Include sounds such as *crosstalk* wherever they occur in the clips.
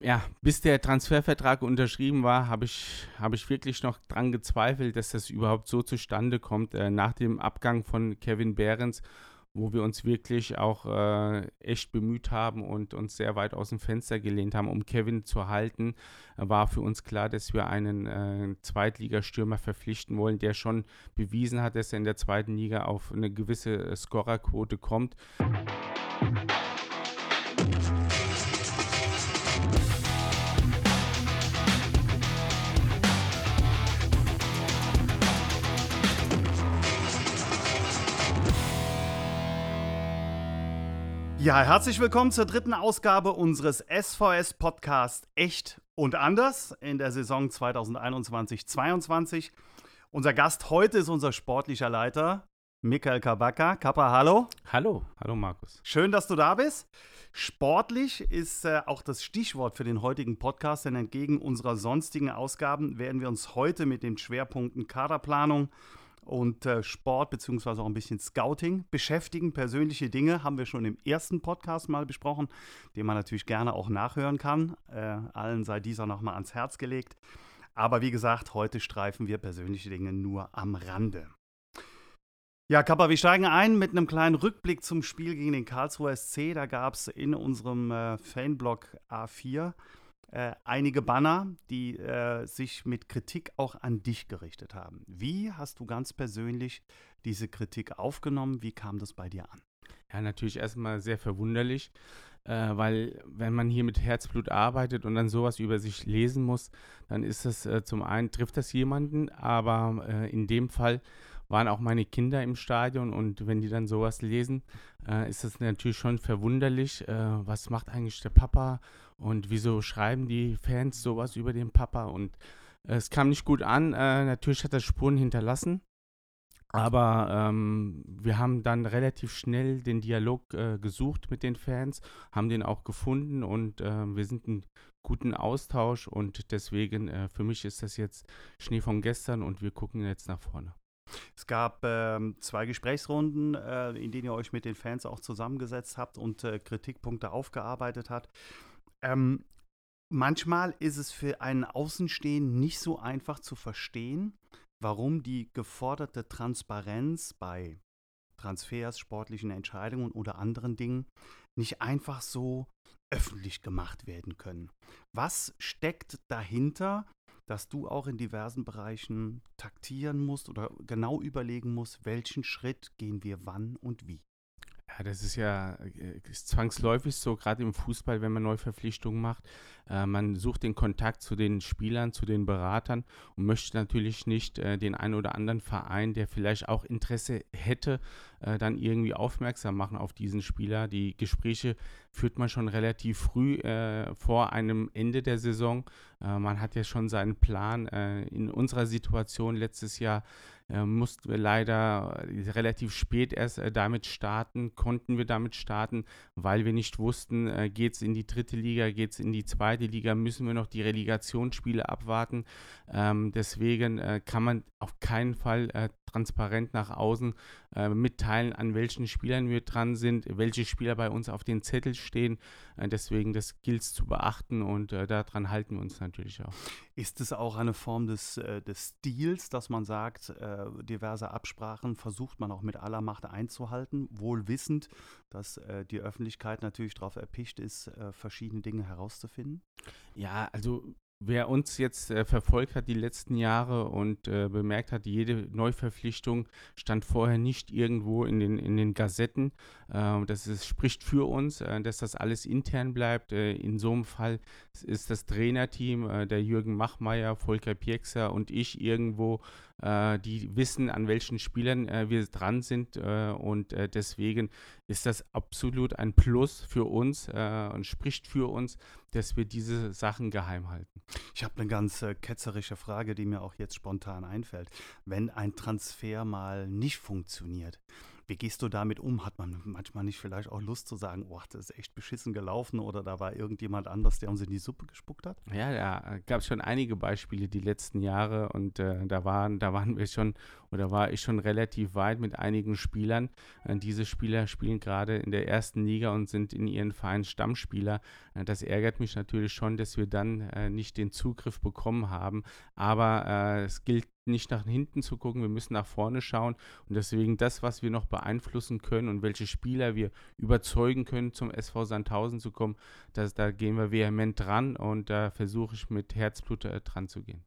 ja, bis der Transfervertrag unterschrieben war, habe ich, hab ich wirklich noch dran gezweifelt, dass das überhaupt so zustande kommt. Äh, nach dem Abgang von Kevin Behrens wo wir uns wirklich auch äh, echt bemüht haben und uns sehr weit aus dem Fenster gelehnt haben, um Kevin zu halten, war für uns klar, dass wir einen äh, Zweitligastürmer verpflichten wollen, der schon bewiesen hat, dass er in der zweiten Liga auf eine gewisse äh, Scorerquote kommt. Ja, herzlich willkommen zur dritten Ausgabe unseres SVS Podcast Echt und Anders in der Saison 2021-22. Unser Gast heute ist unser sportlicher Leiter Michael Kabaka. Kappa, hallo. Hallo, hallo Markus. Schön, dass du da bist. Sportlich ist äh, auch das Stichwort für den heutigen Podcast, denn entgegen unserer sonstigen Ausgaben werden wir uns heute mit den Schwerpunkten Kaderplanung, und äh, Sport beziehungsweise auch ein bisschen Scouting beschäftigen. Persönliche Dinge haben wir schon im ersten Podcast mal besprochen, den man natürlich gerne auch nachhören kann. Äh, allen sei dieser nochmal ans Herz gelegt. Aber wie gesagt, heute streifen wir persönliche Dinge nur am Rande. Ja, Kappa, wir steigen ein mit einem kleinen Rückblick zum Spiel gegen den Karlsruher SC. Da gab es in unserem äh, Fanblog A4 äh, einige Banner, die äh, sich mit Kritik auch an dich gerichtet haben. Wie hast du ganz persönlich diese Kritik aufgenommen? Wie kam das bei dir an? Ja, natürlich erstmal sehr verwunderlich, äh, weil wenn man hier mit Herzblut arbeitet und dann sowas über sich lesen muss, dann ist das äh, zum einen, trifft das jemanden, aber äh, in dem Fall waren auch meine Kinder im Stadion und wenn die dann sowas lesen, ist das natürlich schon verwunderlich. Was macht eigentlich der Papa und wieso schreiben die Fans sowas über den Papa? Und äh, es kam nicht gut an. Äh, natürlich hat er Spuren hinterlassen. Aber ähm, wir haben dann relativ schnell den Dialog äh, gesucht mit den Fans, haben den auch gefunden und äh, wir sind in guten Austausch und deswegen äh, für mich ist das jetzt Schnee von gestern und wir gucken jetzt nach vorne. Es gab ähm, zwei Gesprächsrunden, äh, in denen ihr euch mit den Fans auch zusammengesetzt habt und äh, Kritikpunkte aufgearbeitet habt. Ähm, manchmal ist es für einen Außenstehenden nicht so einfach zu verstehen, warum die geforderte Transparenz bei Transfers, sportlichen Entscheidungen oder anderen Dingen nicht einfach so öffentlich gemacht werden können. Was steckt dahinter, dass du auch in diversen Bereichen taktieren musst oder genau überlegen musst, welchen Schritt gehen wir wann und wie? Ja, das ist ja äh, ist zwangsläufig so, gerade im Fußball, wenn man Neuverpflichtungen macht. Äh, man sucht den Kontakt zu den Spielern, zu den Beratern und möchte natürlich nicht äh, den einen oder anderen Verein, der vielleicht auch Interesse hätte, äh, dann irgendwie aufmerksam machen auf diesen Spieler. Die Gespräche führt man schon relativ früh äh, vor einem Ende der Saison. Äh, man hat ja schon seinen Plan. in unserer Situation letztes Jahr mussten wir leider äh, relativ spät erst äh, damit starten, konnten wir damit starten, weil wir nicht wussten, äh, geht es in die dritte Liga, geht es in die zweite Liga, müssen wir noch die Relegationsspiele abwarten. Ähm, deswegen äh, kann man auf keinen Fall äh, transparent nach außen äh, mitteilen, an welchen Spielern wir dran sind, welche Spieler bei uns auf den Zettel stehen. Äh, deswegen, das gilt es zu beachten und äh, daran halten wir uns natürlich auch. Ist es auch eine Form des, äh, des Stils, dass man sagt, diverse Absprachen versucht man auch mit aller Macht einzuhalten, wohl wissend, dass die Öffentlichkeit natürlich darauf erpicht ist, verschiedene Dinge herauszufinden? Ja, also Wer uns jetzt äh, verfolgt hat die letzten Jahre und äh, bemerkt hat, jede Neuverpflichtung stand vorher nicht irgendwo in den, in den Gazetten. Äh, das ist, spricht für uns, äh, dass das alles intern bleibt. Äh, in so einem Fall ist das Trainerteam, äh, der Jürgen Machmeier, Volker Piekser und ich irgendwo äh, die wissen, an welchen Spielern äh, wir dran sind äh, und äh, deswegen ist das absolut ein Plus für uns äh, und spricht für uns, dass wir diese Sachen geheim halten. Ich habe eine ganz ketzerische Frage, die mir auch jetzt spontan einfällt. Wenn ein Transfer mal nicht funktioniert, Wie gehst du damit um? Hat man manchmal nicht vielleicht auch Lust zu sagen, oh, das ist echt beschissen gelaufen oder da war irgendjemand anders, der uns in die Suppe gespuckt hat? Ja, ja, gab es schon einige Beispiele die letzten Jahre und äh, da waren, da waren wir schon oder war ich schon relativ weit mit einigen Spielern. Äh, diese Spieler spielen gerade in der ersten Liga und sind in ihren Vereinen Stammspieler. Äh, das ärgert mich natürlich schon, dass wir dann äh, nicht den Zugriff bekommen haben. Aber es gilt nicht nach hinten zu gucken, wir müssen nach vorne schauen und deswegen das, was wir noch beeinflussen können und welche Spieler wir überzeugen können, zum SV Sandhausen zu kommen, das, da gehen wir vehement dran und da versuche ich mit Herzblut äh, dran zu gehen.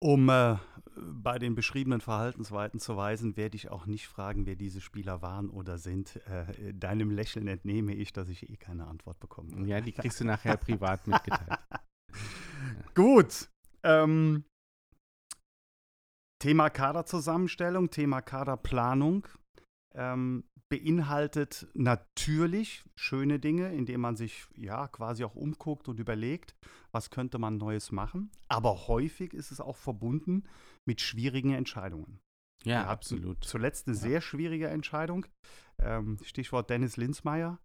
Um äh, bei den beschriebenen Verhaltensweisen zu weisen, werde ich auch nicht fragen, wer diese Spieler waren oder sind. Äh, deinem Lächeln entnehme ich, dass ich eh keine Antwort bekomme. Ja, die kriegst du nachher privat *laughs* mitgeteilt. *laughs* Gut. Ähm, Thema Kaderzusammenstellung, Thema Kaderplanung. Ähm, beinhaltet natürlich schöne Dinge, indem man sich ja quasi auch umguckt und überlegt, was könnte man Neues machen. Aber häufig ist es auch verbunden mit schwierigen Entscheidungen. Ja, absolut. Zuletzt eine ja. sehr schwierige Entscheidung. Ähm, Stichwort Dennis Linsmeier.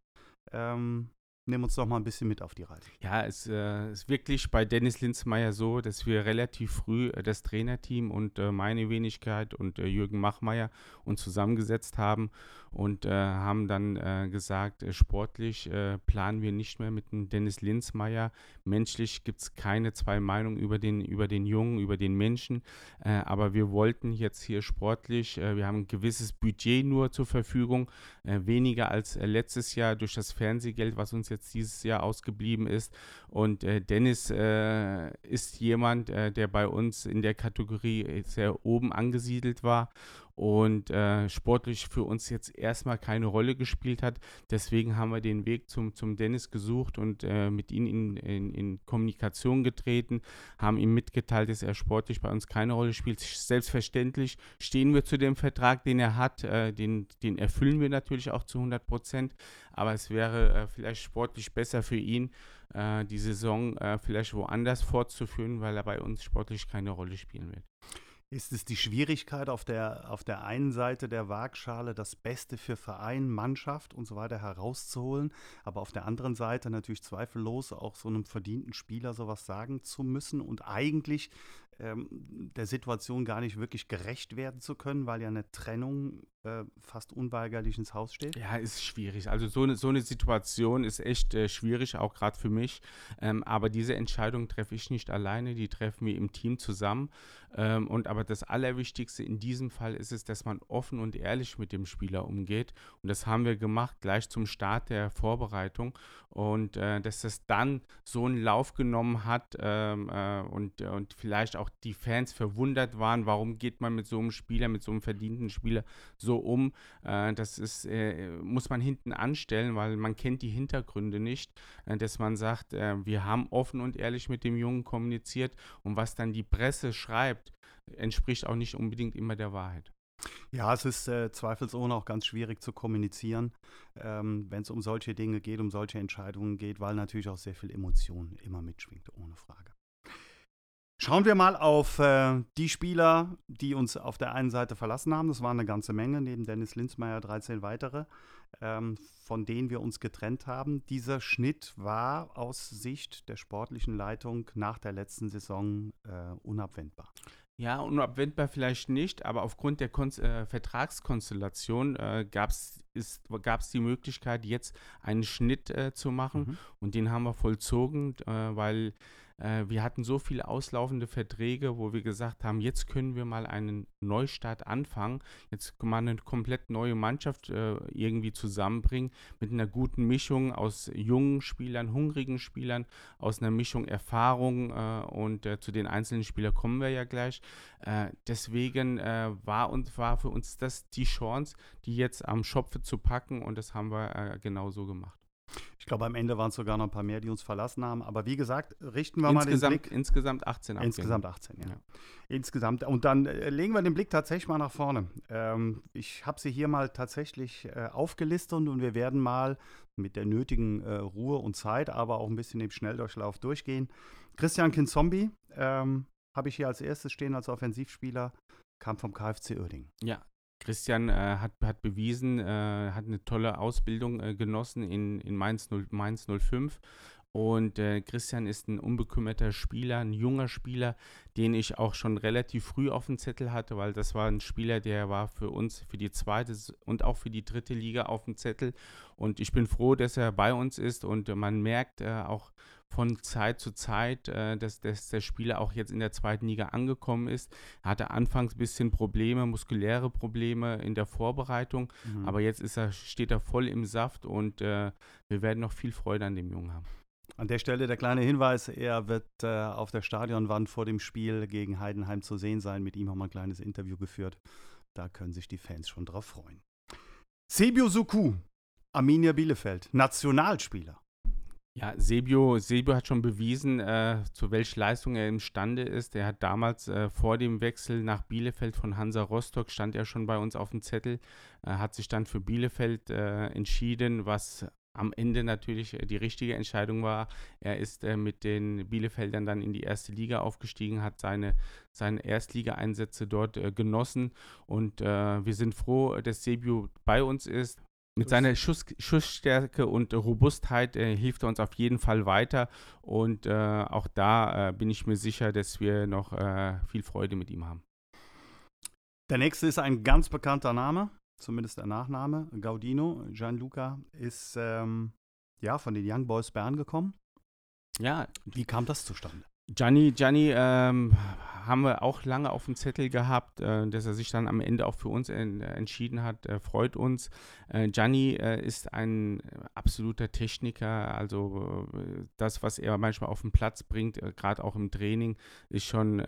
Ähm, Nimm uns doch mal ein bisschen mit auf die Reise. Ja, es äh, ist wirklich bei Dennis Linzmeier so, dass wir relativ früh äh, das Trainerteam und äh, meine Wenigkeit und äh, Jürgen Machmeier uns zusammengesetzt haben und äh, haben dann äh, gesagt, sportlich planen wir nicht mehr mit dem Dennis Linzmeier. Menschlich gibt es keine zwei Meinungen über den, über den Jungen, über den Menschen, aber wir wollten jetzt hier sportlich, wir haben ein gewisses Budget nur zur Verfügung, weniger als letztes Jahr durch das Fernsehgeld, was uns jetzt dieses Jahr ausgeblieben ist. Und äh, Dennis äh, ist jemand, äh, der bei uns in der Kategorie sehr oben angesiedelt war und äh, sportlich für uns jetzt erstmal keine Rolle gespielt hat. Deswegen haben wir den Weg zum, zum Dennis gesucht und äh, mit ihm in, in, in, Kommunikation getreten, haben ihm mitgeteilt, dass er sportlich bei uns keine Rolle spielt. Selbstverständlich stehen wir zu dem Vertrag, den er hat, äh, den, den erfüllen wir natürlich auch zu 100 Prozent, aber es wäre äh, vielleicht sportlich besser für ihn, äh, die Saison äh, vielleicht woanders fortzuführen, weil er bei uns sportlich keine Rolle spielen wird. Ist es die Schwierigkeit auf der, auf der einen Seite der Waagschale, das Beste für Verein, Mannschaft und so weiter herauszuholen, aber auf der anderen Seite natürlich zweifellos auch so einem verdienten Spieler sowas sagen zu müssen und eigentlich ähm, der Situation gar nicht wirklich gerecht werden zu können, weil ja eine Trennung äh, fast unweigerlich ins Haus steht? Ja, ist schwierig. Also so eine, so eine Situation ist echt äh, schwierig, auch gerade für mich. Ähm, aber diese Entscheidung treffe ich nicht alleine, die treffen wir im Team zusammen. Ähm, und aber das Allerwichtigste in diesem Fall ist es, dass man offen und ehrlich mit dem Spieler umgeht. Und das haben wir gemacht gleich zum Start der Vorbereitung. Und äh, dass das dann so einen Lauf genommen hat ähm, äh, und, und vielleicht auch die Fans verwundert waren, warum geht man mit so einem Spieler, mit so einem verdienten Spieler so um. Äh, das ist, äh, muss man hinten anstellen, weil man kennt die Hintergründe nicht, äh, dass man sagt, äh, wir haben offen und ehrlich mit dem Jungen kommuniziert und was dann die Presse schreibt, entspricht auch nicht unbedingt immer der Wahrheit. Ja, es ist äh, zweifelsohne auch ganz schwierig zu kommunizieren, ähm, wenn es um solche Dinge geht, um solche Entscheidungen geht, weil natürlich auch sehr viel Emotion immer mitschwingt, ohne Frage. Schauen wir mal auf äh, die Spieler, die uns auf der einen Seite verlassen haben. Das waren eine ganze Menge, neben Dennis Linzmeier 13 weitere, ähm, von denen wir uns getrennt haben. Dieser Schnitt war aus Sicht der sportlichen Leitung nach der letzten Saison äh, unabwendbar. Ja, unabwendbar vielleicht nicht, aber aufgrund der Kon äh, Vertragskonstellation äh, gab es die Möglichkeit, jetzt einen Schnitt äh, zu machen mhm. und den haben wir vollzogen, äh, weil wir hatten so viele auslaufende Verträge, wo wir gesagt haben, jetzt können wir mal einen Neustart anfangen, jetzt mal eine komplett neue Mannschaft äh, irgendwie zusammenbringen mit einer guten Mischung aus jungen Spielern, hungrigen Spielern, aus einer Mischung Erfahrung äh, und äh, zu den einzelnen Spielern kommen wir ja gleich. Äh, deswegen äh, war, und, war für uns das die Chance, die jetzt am Schopfe zu packen und das haben wir genau so gemacht. Ich glaube, am Ende waren es sogar noch ein paar mehr, die uns verlassen haben. Aber wie gesagt, richten wir insgesamt, mal den Blick. Insgesamt 18 Abgänge. Insgesamt 18, ja. ja. Insgesamt. Und dann äh, legen wir den Blick tatsächlich mal nach vorne. Ähm, ich habe sie hier mal tatsächlich äh, aufgelistet und wir werden mal mit der nötigen äh, Ruhe und Zeit, aber auch ein bisschen im Schnelldurchlauf durchgehen. Christian Kinzombi ähm, habe ich hier als erstes stehen als Offensivspieler, kam vom KfC Uerdingen. Ja, Christian äh, hat, hat bewiesen, äh, hat eine tolle Ausbildung äh, genossen in, in Mainz, 0, Mainz 05 und äh, Christian ist ein unbekümmerter Spieler, ein junger Spieler, den ich auch schon relativ früh auf dem Zettel hatte, weil das war ein Spieler, der war für uns, für die zweite und auch für die dritte Liga auf dem Zettel. Und ich bin froh, dass er bei uns ist und man merkt äh, auch von Zeit zu Zeit, äh, dass, dass, der Spieler auch jetzt in der zweiten Liga angekommen ist. Er hatte anfangs ein bisschen Probleme, muskuläre Probleme in der Vorbereitung, mhm. aber jetzt ist er, steht er voll im Saft und äh, wir werden noch viel Freude an dem Jungen haben. An der Stelle der kleine Hinweis, er wird äh, auf der Stadionwand vor dem Spiel gegen Heidenheim zu sehen sein. Mit ihm haben wir ein kleines Interview geführt. Da können sich die Fans schon drauf freuen. Sebio Suku, Arminia Bielefeld, Nationalspieler. Ja, Sebio, Sebio hat schon bewiesen, äh, zu welcher Leistung er imstande ist. Er hat damals äh, vor dem Wechsel nach Bielefeld von Hansa Rostock, stand er schon bei uns auf dem Zettel, äh, hat sich dann für Bielefeld äh, entschieden, was am Ende natürlich äh, die richtige Entscheidung war. Er ist äh, mit den Bielefeldern dann in die erste Liga aufgestiegen, hat seine, seine Erstligaeinsätze dort äh, genossen und äh, wir sind froh, dass Sebiu bei uns ist. Mit seiner Schuss, Schussstärke und Robustheit äh, hilft er uns auf jeden Fall weiter und äh, auch da bin ich mir sicher, dass wir noch viel Freude mit ihm haben. Der nächste ist ein ganz bekannter Name, zumindest der Nachname, Gaudino, Gianluca, ist ähm, ja von den Young Boys Bern gekommen. Ja. Wie kam das zustande? Gianni, Gianni ähm, haben wir auch lange auf dem Zettel gehabt, äh, dass er sich dann am Ende auch für uns en entschieden hat, äh, freut uns. Äh, Gianni äh, ist ein absoluter Techniker, also äh, das, was er manchmal auf den Platz bringt, äh, gerade auch im Training, ist schon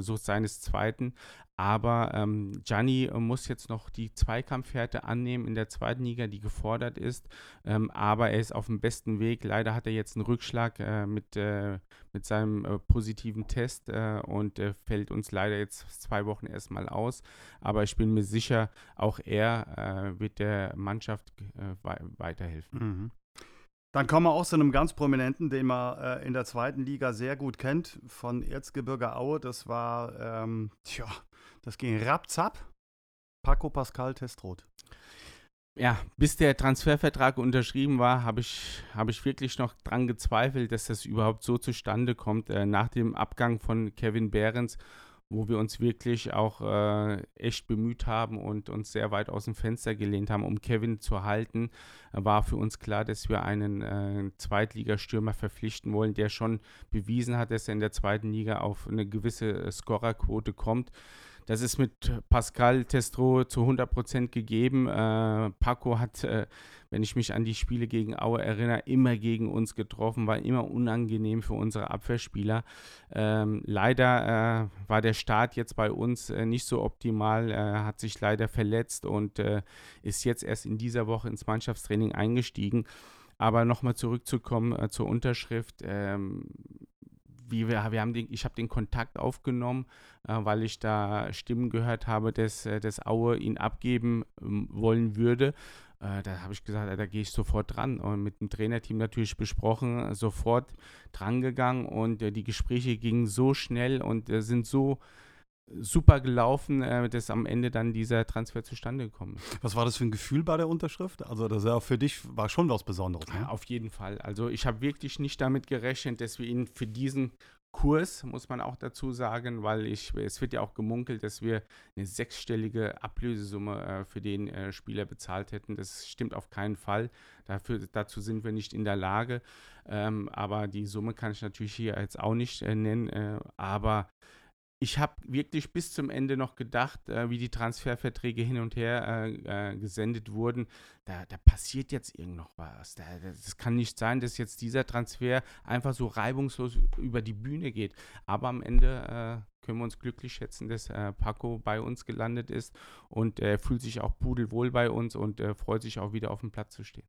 so seines Zweiten. Aber ähm, Gianni muss jetzt noch die Zweikampfhärte annehmen in der zweiten Liga, die gefordert ist. Ähm, aber er ist auf dem besten Weg. Leider hat er jetzt einen Rückschlag äh, mit, äh, mit seinem äh, positiven Test äh, und fällt uns leider jetzt zwei Wochen erstmal aus. Aber ich bin mir sicher, auch er äh, wird der Mannschaft äh, weiterhelfen. Mhm. Dann kommen wir auch zu einem ganz prominenten, den man äh, in der zweiten Liga sehr gut kennt, von Erzgebirge Aue. Das war, ähm, tja, das ging rapzap. Paco Pascal Testrot. Ja, bis der Transfervertrag unterschrieben war, habe ich, hab ich wirklich noch dran gezweifelt, dass das überhaupt so zustande kommt. Äh, nach dem Abgang von Kevin Behrens wo wir uns wirklich auch äh, echt bemüht haben und uns sehr weit aus dem Fenster gelehnt haben, um Kevin zu halten, war für uns klar, dass wir einen äh, Zweitligastürmer verpflichten wollen, der schon bewiesen hat, dass er in der zweiten Liga auf eine gewisse äh, Scorerquote kommt. Das ist mit Pascal Testro zu 100% gegeben. Äh, Paco hat, äh, wenn ich mich an die Spiele gegen Aue erinnere, immer gegen uns getroffen, war immer unangenehm für unsere Abwehrspieler. Ähm, leider äh, war der Start jetzt bei uns äh, nicht so optimal. Hat sich leider verletzt und äh, ist jetzt erst in dieser Woche ins Mannschaftstraining eingestiegen. Aber nochmal zurückzukommen äh, zur Unterschrift. Ähm, wie wir, wir haben den, ich habe den Kontakt aufgenommen, äh, weil ich da Stimmen gehört habe, dass, äh, dass Aue ihn abgeben ähm, wollen würde. Äh, da habe ich gesagt, da gehe ich sofort dran und mit dem Trainerteam natürlich besprochen, sofort drangegangen und äh, die Gespräche gingen so schnell und äh, sind so super gelaufen, äh, dass am Ende dann dieser Transfer zustande gekommen ist. Was war das für ein Gefühl bei der Unterschrift? Also das ja für dich war schon was Besonderes. Ne? Ja, auf jeden Fall. Also ich habe wirklich nicht damit gerechnet, dass wir ihn für diesen Kurs, muss man auch dazu sagen, weil ich, es wird ja auch gemunkelt, dass wir eine sechsstellige Ablösesumme äh, für den äh, Spieler bezahlt hätten. Das stimmt auf keinen Fall. Dafür, dazu sind wir nicht in der Lage. Ähm, aber die Summe kann ich natürlich hier jetzt auch nicht äh, nennen. Äh, aber ich habe wirklich bis zum Ende noch gedacht, äh, wie die Transferverträge hin und her äh, äh, gesendet wurden, da, da, passiert jetzt irgend noch was. Da, das kann nicht sein, dass jetzt dieser Transfer einfach so reibungslos über die Bühne geht. Aber am Ende äh, können wir uns glücklich schätzen, dass äh, Paco bei uns gelandet ist und er fühlt sich auch pudelwohl bei uns und äh, freut sich auch wieder auf dem Platz zu stehen.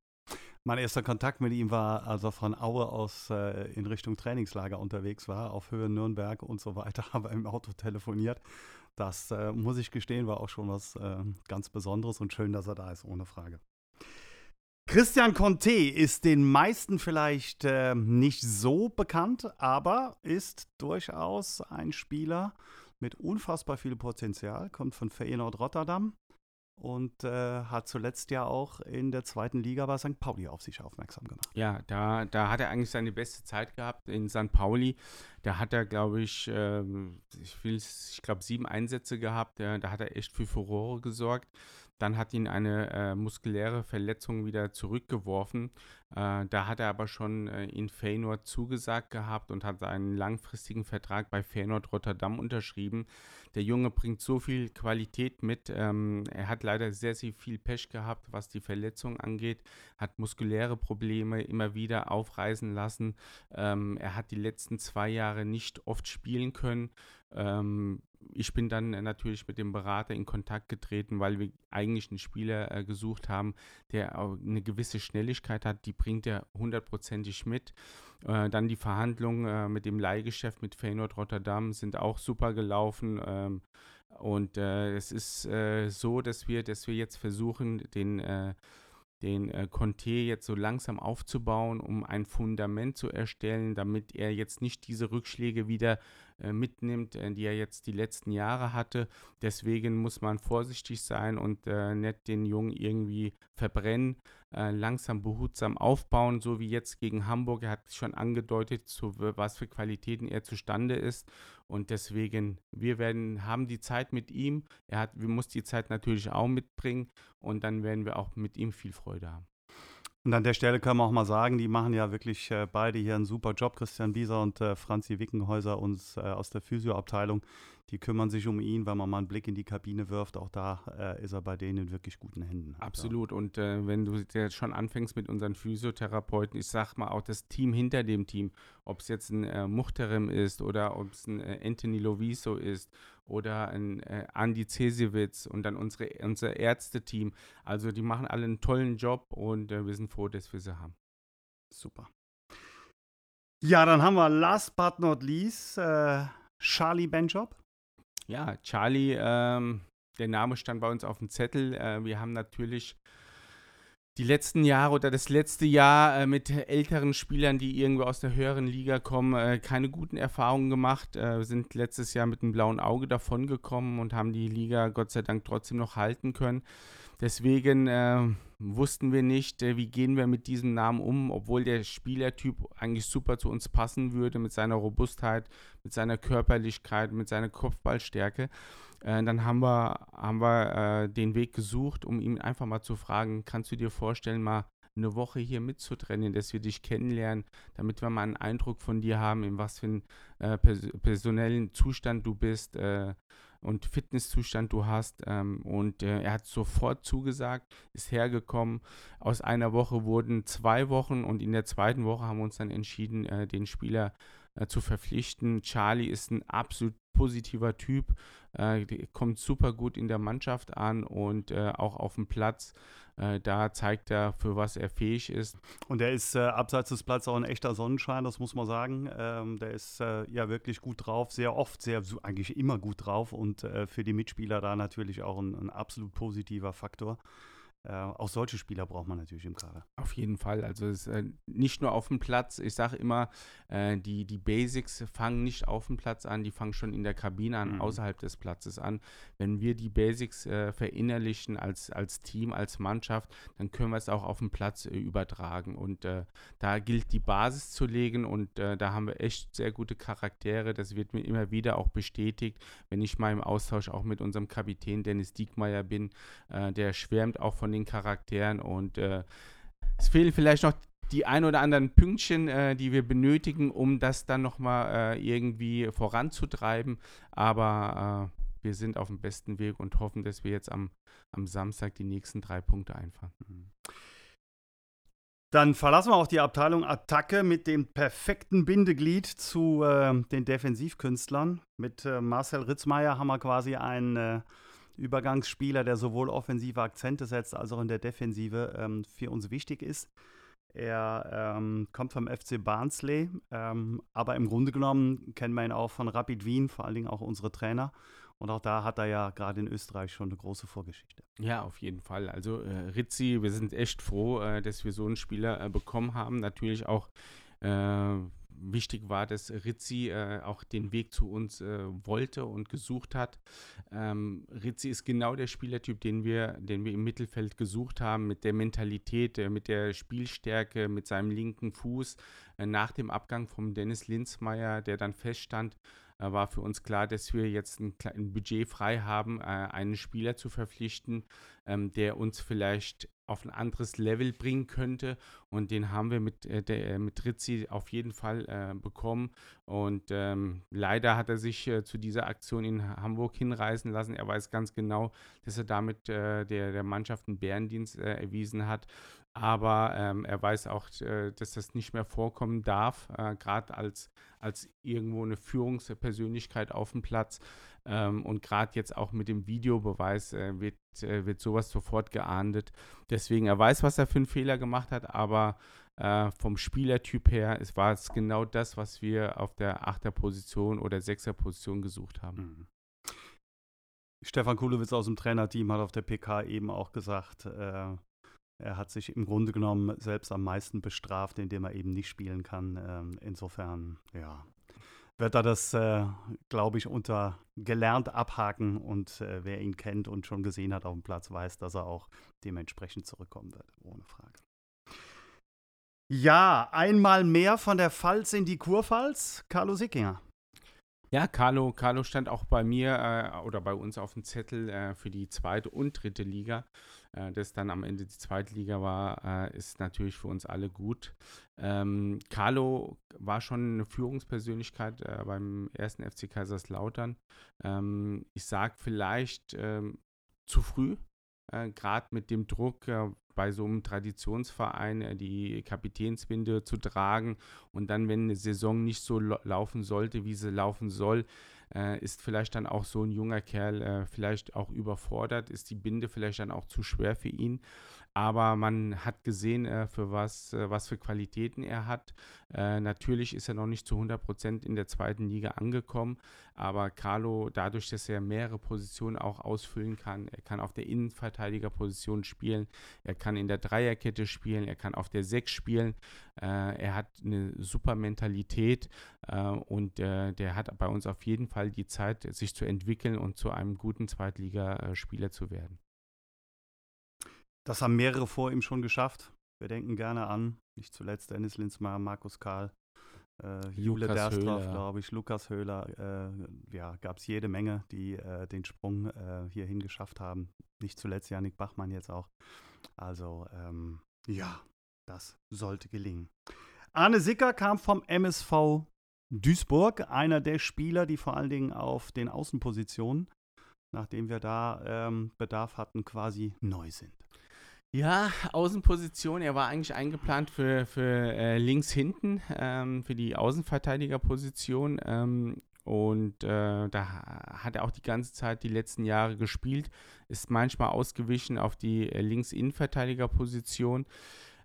Mein erster Kontakt mit ihm war, als er von Aue aus äh, in Richtung Trainingslager unterwegs war, auf Höhe Nürnberg und so weiter, *laughs* haben wir im Auto telefoniert. Das äh, muss ich gestehen, war auch schon was äh, ganz Besonderes und schön, dass er da ist, ohne Frage. Christian Conte ist den meisten vielleicht äh, nicht so bekannt, aber ist durchaus ein Spieler mit unfassbar viel Potenzial, kommt von Feyenoord Rotterdam, und äh, hat zuletzt ja auch in der zweiten Liga bei St. Pauli auf sich aufmerksam gemacht. Ja, da, da hat er eigentlich seine beste Zeit gehabt in St. Pauli. Da hat er, glaube ich, äh, ich, ich glaube, sieben Einsätze gehabt. Da, da hat er echt für Furore gesorgt. Dann hat ihn eine äh, muskuläre Verletzung wieder zurückgeworfen. Äh, da hat er aber schon äh, in Feyenoord zugesagt gehabt und hat einen langfristigen Vertrag bei Feyenoord Rotterdam unterschrieben. Der Junge bringt so viel Qualität mit. Ähm, er hat leider sehr, sehr viel Pech gehabt, was die Verletzung angeht, hat muskuläre Probleme immer wieder aufreißen lassen. Ähm, er hat die letzten zwei Jahre nicht oft spielen können. Ähm, ich bin dann natürlich mit dem Berater in Kontakt getreten, weil wir eigentlich einen Spieler äh, gesucht haben, der eine gewisse Schnelligkeit hat, die bringt er hundertprozentig mit. Äh, dann die Verhandlungen äh, mit dem Leihgeschäft mit Feyenoord Rotterdam sind auch super gelaufen. Ähm, und äh, es ist äh, so, dass wir, dass wir jetzt versuchen, den äh, den äh, Conte jetzt so langsam aufzubauen, um ein Fundament zu erstellen, damit er jetzt nicht diese Rückschläge wieder äh, mitnimmt, äh, die er jetzt die letzten Jahre hatte. Deswegen muss man vorsichtig sein und äh, nicht den Jungen irgendwie verbrennen, äh, langsam behutsam aufbauen, so wie jetzt gegen Hamburg. Er hat schon angedeutet, zu was für Qualitäten er zustande ist. Und deswegen, wir werden, haben die Zeit mit ihm. Er hat, wir muss die Zeit natürlich auch mitbringen und dann werden wir auch mit ihm viel Freude haben. Und an der Stelle können wir auch mal sagen, die machen ja wirklich äh, beide hier einen super Job, Christian Bieser und äh, Franzi Wickenhäuser uns äh, aus der Physioabteilung. Die kümmern sich um ihn, wenn man mal einen Blick in die Kabine wirft. Auch da äh, ist er bei denen in wirklich guten Händen. Absolut. Ja. Und äh, wenn du jetzt schon anfängst mit unseren Physiotherapeuten, ich sag mal auch das Team hinter dem Team, ob es jetzt ein äh, Muchterem ist oder ob es ein Anthony Loviso ist oder ein äh, Andy Cesiewicz und dann unsere, unser Ärzteteam. Also die machen alle einen tollen Job und äh, wir sind froh, dass wir sie haben. Super. Ja, dann haben wir last but not least äh, Charlie Benjob. Ja, Charlie, ähm, der Name stand bei uns auf dem Zettel. Äh, wir haben natürlich die letzten Jahre oder das letzte Jahr äh, mit älteren Spielern, die irgendwo aus der höheren Liga kommen, äh, keine guten Erfahrungen gemacht. Äh, sind letztes Jahr mit einem blauen Auge davongekommen und haben die Liga Gott sei Dank trotzdem noch halten können. Deswegen äh, wussten wir nicht, äh, wie gehen wir mit diesem Namen um, obwohl der Spielertyp eigentlich super zu uns passen würde mit seiner Robustheit, mit seiner Körperlichkeit, mit seiner Kopfballstärke. Äh, dann haben wir, haben wir äh, den Weg gesucht, um ihn einfach mal zu fragen, kannst du dir vorstellen, mal eine Woche hier mitzutrennen, dass wir dich kennenlernen, damit wir mal einen Eindruck von dir haben, in was für einem äh, pers personellen Zustand du bist äh, und Fitnesszustand du hast. Ähm, und äh, er hat sofort zugesagt, ist hergekommen. Aus einer Woche wurden zwei Wochen und in der zweiten Woche haben wir uns dann entschieden, äh, den Spieler äh, zu verpflichten. Charlie ist ein absolut positiver Typ, äh, kommt super gut in der Mannschaft an und äh, auch auf dem Platz. Äh, da zeigt er, für was er fähig ist. Und er ist äh, abseits des Platzes auch ein echter Sonnenschein, das muss man sagen. Ähm, der ist äh, ja wirklich gut drauf, sehr oft, sehr eigentlich immer gut drauf und für die Mitspieler da natürlich auch ein, ein absolut positiver Faktor. Äh, auch solche Spieler braucht man natürlich im Kader. Auf jeden Fall. Also es, äh, nicht nur auf dem Platz. Ich sage immer, äh, die, die Basics fangen nicht auf dem Platz an, die fangen schon in der Kabine an, mhm. außerhalb des Platzes an. Wenn wir die Basics äh, verinnerlichen als, als Team, als Mannschaft, dann können wir es auch auf dem Platz äh, übertragen. Und äh, da gilt die Basis zu legen und da haben wir echt sehr gute Charaktere. Das wird mir immer wieder auch bestätigt, wenn ich mal im Austausch auch mit unserem Kapitän Dennis Diekmeyer bin. der schwärmt auch von den Charakteren und äh, es fehlen vielleicht noch die ein oder anderen Pünktchen, äh, die wir benötigen, um das dann nochmal äh, irgendwie voranzutreiben. Aber äh, wir sind auf dem besten Weg und hoffen, dass wir jetzt am, am Samstag die nächsten drei Punkte einfahren. Mhm. Dann verlassen wir auch die Abteilung Attacke mit dem perfekten Bindeglied zu äh, den Defensivkünstlern. Mit äh, Marcel Ritzmeier haben wir quasi einen äh, Übergangsspieler, der sowohl offensive Akzente setzt als auch in der Defensive ähm, für uns wichtig ist. Er ähm, kommt vom FC Barnsley, ähm, aber im Grunde genommen kennen wir ihn auch von Rapid Wien, vor allen Dingen auch unsere Trainer. Und auch da hat er ja gerade in Österreich schon eine große Vorgeschichte. Ja, auf jeden Fall. Also äh, Rizzi, wir sind echt froh, äh, dass wir so einen Spieler äh, bekommen haben. Natürlich auch äh, wichtig war, dass Rizzi äh, auch den Weg zu uns äh, wollte und gesucht hat. Ähm, Rizzi ist genau der Spielertyp, den wir, den wir im Mittelfeld gesucht haben, mit der Mentalität, äh, mit der Spielstärke, mit seinem linken Fuß. Äh, nach dem Abgang von Dennis Linzmeier, der dann feststand, äh, war für uns klar, dass wir jetzt ein, ein Budget frei haben, äh, einen Spieler zu verpflichten, ähm, der uns vielleicht auf ein anderes Level bringen könnte. Und den haben wir mit, äh, der, äh, mit Rizzi auf jeden Fall äh, bekommen. Und ähm, leider hat er sich äh, zu dieser Aktion in Hamburg hinreißen lassen. Er weiß ganz genau, dass er damit äh, der, der Mannschaft einen Bärendienst äh, erwiesen hat. Aber ähm, er weiß auch, dass das nicht mehr vorkommen darf, gerade als, als irgendwo eine Führungspersönlichkeit auf dem Platz. Ähm, und gerade jetzt auch mit dem Videobeweis äh, wird, äh, wird sowas sofort geahndet. Deswegen, er weiß, was er für einen Fehler gemacht hat, aber äh, vom Spielertyp her es war es genau das, was wir auf der 8er Position oder 6er Position gesucht haben. Mhm. Stefan Kulowitz aus dem Trainerteam hat auf der PK eben auch gesagt, äh, er hat sich im Grunde genommen selbst am meisten bestraft, indem er eben nicht spielen kann. Ähm, insofern, ja, wird er das, äh, glaube ich, unter gelernt abhaken und äh, wer ihn kennt und schon gesehen hat auf dem Platz, weiß, dass er auch dementsprechend zurückkommen wird, ohne Frage. Ja, einmal mehr von der Pfalz in die Kurpfalz, Carlo Sickinger. Ja, Carlo, Carlo stand auch bei mir äh, oder bei uns auf dem Zettel äh, für die zweite und dritte Liga. Äh, das dann am Ende die zweite Liga war, äh, ist natürlich für uns alle gut. Ähm, Carlo war schon eine Führungspersönlichkeit äh, beim ersten FC Kaiserslautern. Ähm, ich sage vielleicht ähm, zu früh, äh, gerade mit dem Druck bei so einem Traditionsverein äh, die Kapitänsbinde zu tragen. Und dann, wenn eine Saison nicht so laufen sollte, wie sie laufen soll, äh, ist vielleicht dann auch so ein junger Kerl äh, vielleicht auch überfordert, ist die Binde vielleicht dann auch zu schwer für ihn aber man hat gesehen, äh, für was, äh, was für Qualitäten er hat. Äh, natürlich ist er noch nicht zu 100 Prozent in der zweiten Liga angekommen, aber Carlo, dadurch, dass er mehrere Positionen auch ausfüllen kann, er kann auf der Innenverteidigerposition spielen, er kann in der Dreierkette spielen, er kann auf der Sechs spielen, äh, er hat eine super Mentalität äh, und äh, der hat bei uns auf jeden Fall die Zeit, sich zu entwickeln und zu einem guten Zweitligaspieler zu werden. Das haben mehrere vor ihm schon geschafft. Wir denken gerne an, nicht zuletzt Dennis Linzmeier, Markus Karl, äh, Jule Derstraff, glaube ich, Lukas Höhler. Äh, ja, gab es jede Menge, die äh, den Sprung äh, hierhin geschafft haben. Nicht zuletzt Janik Bachmann jetzt auch. Also, ähm, ja, das sollte gelingen. Arne Sicker kam vom MSV Duisburg, einer der Spieler, die vor allen Dingen auf den Außenpositionen, nachdem wir da ähm, Bedarf hatten, quasi neu sind. Ja, Außenposition. Er war eigentlich eingeplant für, für äh, links hinten, ähm, für die Außenverteidigerposition. Ähm, und äh, da hat er auch die ganze Zeit die letzten Jahre gespielt, ist manchmal ausgewichen auf die äh, Links-Innenverteidigerposition.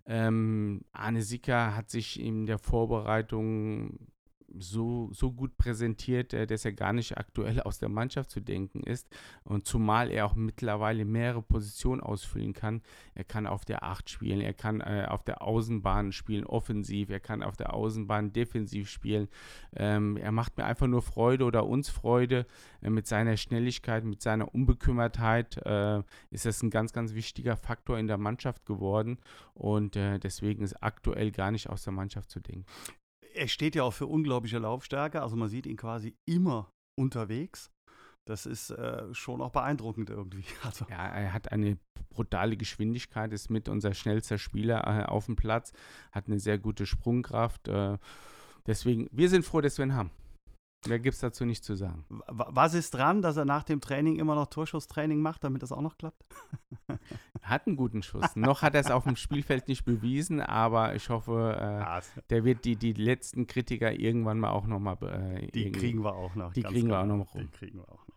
Ähm, Arne Sicker hat sich in der Vorbereitung so, so gut präsentiert, äh, dass er gar nicht aktuell aus der Mannschaft zu denken ist. Und zumal er auch mittlerweile mehrere Positionen ausfüllen kann. Er kann auf der 8 spielen, er kann äh, auf der Außenbahn spielen, offensiv, er kann auf der Außenbahn defensiv spielen. Ähm, er macht mir einfach nur Freude oder uns Freude. Äh, mit seiner Schnelligkeit, mit seiner Unbekümmertheit äh, ist das ein ganz, ganz wichtiger Faktor in der Mannschaft geworden. Und äh, deswegen ist aktuell gar nicht aus der Mannschaft zu denken er steht ja auch für unglaubliche Laufstärke. Also man sieht ihn quasi immer unterwegs. Das ist äh, schon auch beeindruckend irgendwie. *laughs* Also. Ja, er hat eine brutale Geschwindigkeit, ist mit unser schnellster Spieler äh, auf dem Platz, hat eine sehr gute Sprungkraft. Äh, deswegen, wir sind froh, dass wir ihn haben. Mehr gibt es dazu nicht zu sagen. Was ist dran, dass er nach dem Training immer noch Torschusstraining macht, damit das auch noch klappt? *laughs* hat einen guten Schuss. noch hat er es auf dem Spielfeld nicht bewiesen, aber ich hoffe, äh, der wird die, die letzten Kritiker irgendwann mal auch noch mal. Äh, die kriegen wir auch noch. Die kriegen wir auch noch rum. Die kriegen wir auch noch.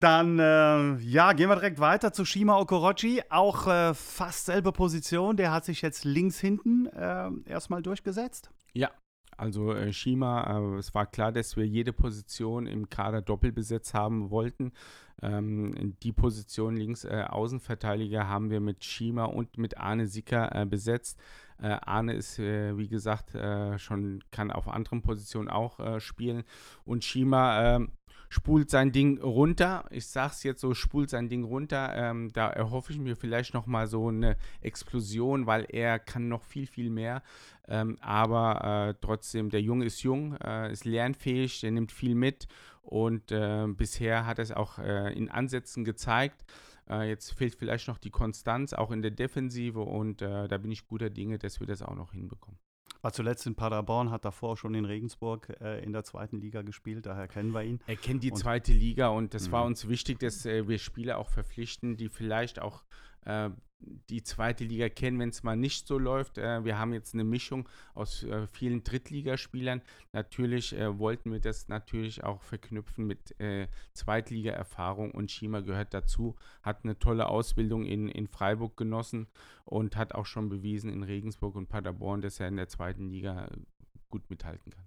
Dann, äh, ja, gehen wir direkt weiter zu Shima Okorochi. Auch äh, fast selbe Position. Der hat sich jetzt links hinten äh, erstmal durchgesetzt. Ja, also äh, Shima, äh, es war klar, dass wir jede Position im Kader doppelbesetzt haben wollten. Ähm, die Position links äh, Außenverteidiger haben wir mit Shima und mit Arne Sicker äh, besetzt. Äh, Arne ist, äh, wie gesagt, schon, kann auf anderen Positionen auch spielen. Und Shima ähm, spult sein Ding runter. Ich sag's jetzt so, spult sein Ding runter. Ähm, da erhoffe ich mir vielleicht noch mal so eine Explosion, weil er kann noch viel, viel mehr. Ähm, aber äh, trotzdem, der Junge ist jung, äh, ist lernfähig, der nimmt viel mit und äh, bisher hat er es auch äh, in Ansätzen gezeigt. Äh, jetzt fehlt vielleicht noch die Konstanz, auch in der Defensive und äh, da bin ich guter Dinge, dass wir das auch noch hinbekommen. War zuletzt in Paderborn, hat davor schon in Regensburg äh, in der zweiten Liga gespielt, daher kennen wir ihn. Er kennt die und, zweite Liga und das war mhm. uns wichtig, dass äh, wir Spieler auch verpflichten, die vielleicht auch äh, die zweite Liga kennen, wenn es mal nicht so läuft. Äh, wir haben jetzt eine Mischung aus äh, vielen Drittligaspielern. Natürlich äh, wollten wir das natürlich auch verknüpfen mit äh, Zweitliga-Erfahrung und Schima gehört dazu. Hat eine tolle Ausbildung in, in Freiburg genossen und hat auch schon bewiesen in Regensburg und Paderborn, dass er in der zweiten Liga gut mithalten kann.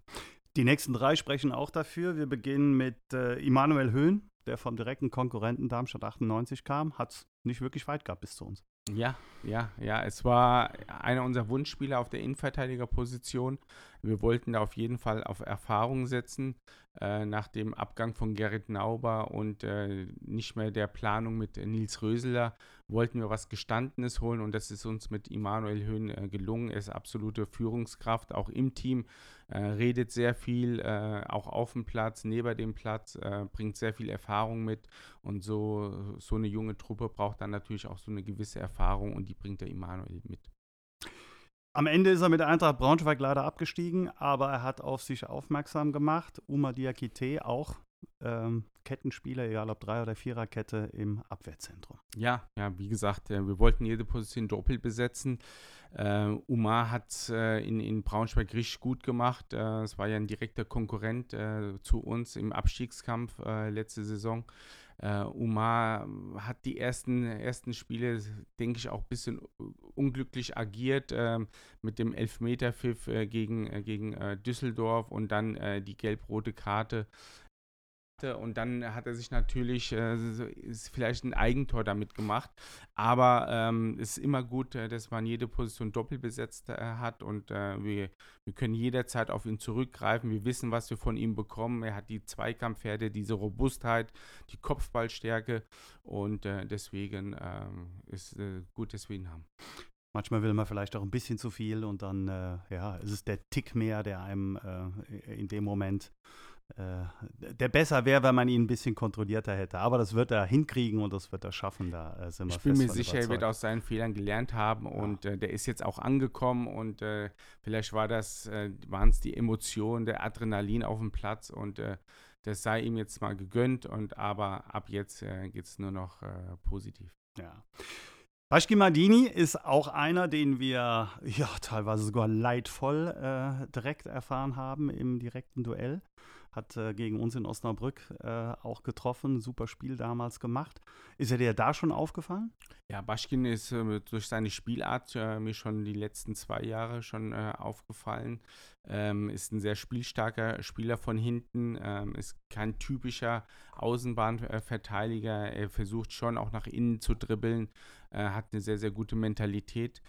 Die nächsten drei sprechen auch dafür. Wir beginnen mit äh, Immanuel Höhn, der vom direkten Konkurrenten Darmstadt 98 kam. Hat es nicht wirklich weit gehabt bis zu uns. Ja, ja, ja. Es war einer unserer Wunschspieler auf der Innenverteidigerposition. Wir wollten da auf jeden Fall auf Erfahrung setzen. Äh, nach dem Abgang von Gerrit Nauber und äh, nicht mehr der Planung mit Nils Röseler wollten wir was Gestandenes holen und das ist uns mit Immanuel Höhn äh, gelungen. Er ist absolute Führungskraft, auch im Team, äh, redet sehr viel, äh, auch auf dem Platz, neben dem Platz, bringt sehr viel Erfahrung mit und so, so eine junge Truppe braucht dann natürlich auch so eine gewisse Erfahrung und die bringt der Immanuel mit. Am Ende ist er mit Eintracht Braunschweig leider abgestiegen, aber er hat auf sich aufmerksam gemacht. Uma Diakite auch ähm, Kettenspieler, egal ob Drei- oder Viererkette im Abwehrzentrum. Ja, ja, wie gesagt, äh, wir wollten jede Position doppelt besetzen. Äh, Umar hat äh, in, in Braunschweig richtig gut gemacht. Äh, es war ja ein direkter Konkurrent äh, zu uns im Abstiegskampf äh, letzte Saison. Uh, Umar hat die ersten, ersten Spiele, denke ich, auch ein bisschen unglücklich agiert äh, mit dem Elfmeterpfiff äh, gegen, äh, gegen Düsseldorf und dann die gelb-rote Karte und dann hat er sich natürlich äh, vielleicht ein Eigentor damit gemacht. Aber ähm, es ist immer gut, äh, dass man jede Position doppelt besetzt äh, hat und äh, wir, wir können jederzeit auf ihn zurückgreifen. Wir wissen, was wir von ihm bekommen. Er hat die Zweikampfherde, diese Robustheit, die Kopfballstärke und äh, deswegen ähm, ist äh, gut, dass wir ihn haben. Manchmal will man vielleicht auch ein bisschen zu viel und dann ja, ist es der Tick mehr, der einem in dem Moment äh, der besser wäre, wenn man ihn ein bisschen kontrollierter hätte. Aber das wird er hinkriegen und das wird er schaffen. Da äh, sind wir Ich bin mir sicher, überzeugt. er wird aus seinen Fehlern gelernt haben ja. und äh, der ist jetzt auch angekommen und äh, vielleicht war das, äh, waren es die Emotionen, der Adrenalin auf dem Platz und äh, das sei ihm jetzt mal gegönnt und aber ab jetzt geht es nur noch positiv. Ja. Baschki Madini ist auch einer, den wir ja teilweise sogar leidvoll direkt erfahren haben im direkten Duell hat äh, gegen uns in Osnabrück äh, auch getroffen, super Spiel damals gemacht. Ist er dir da schon aufgefallen? Ja, Baschkin ist äh, durch seine Spielart mir schon die letzten zwei Jahre schon äh, aufgefallen. Ähm, ist ein sehr spielstarker Spieler von hinten, ähm, ist kein typischer Außenbahnverteidiger. Er versucht schon auch nach innen zu dribbeln, äh, hat eine sehr, sehr gute Mentalität.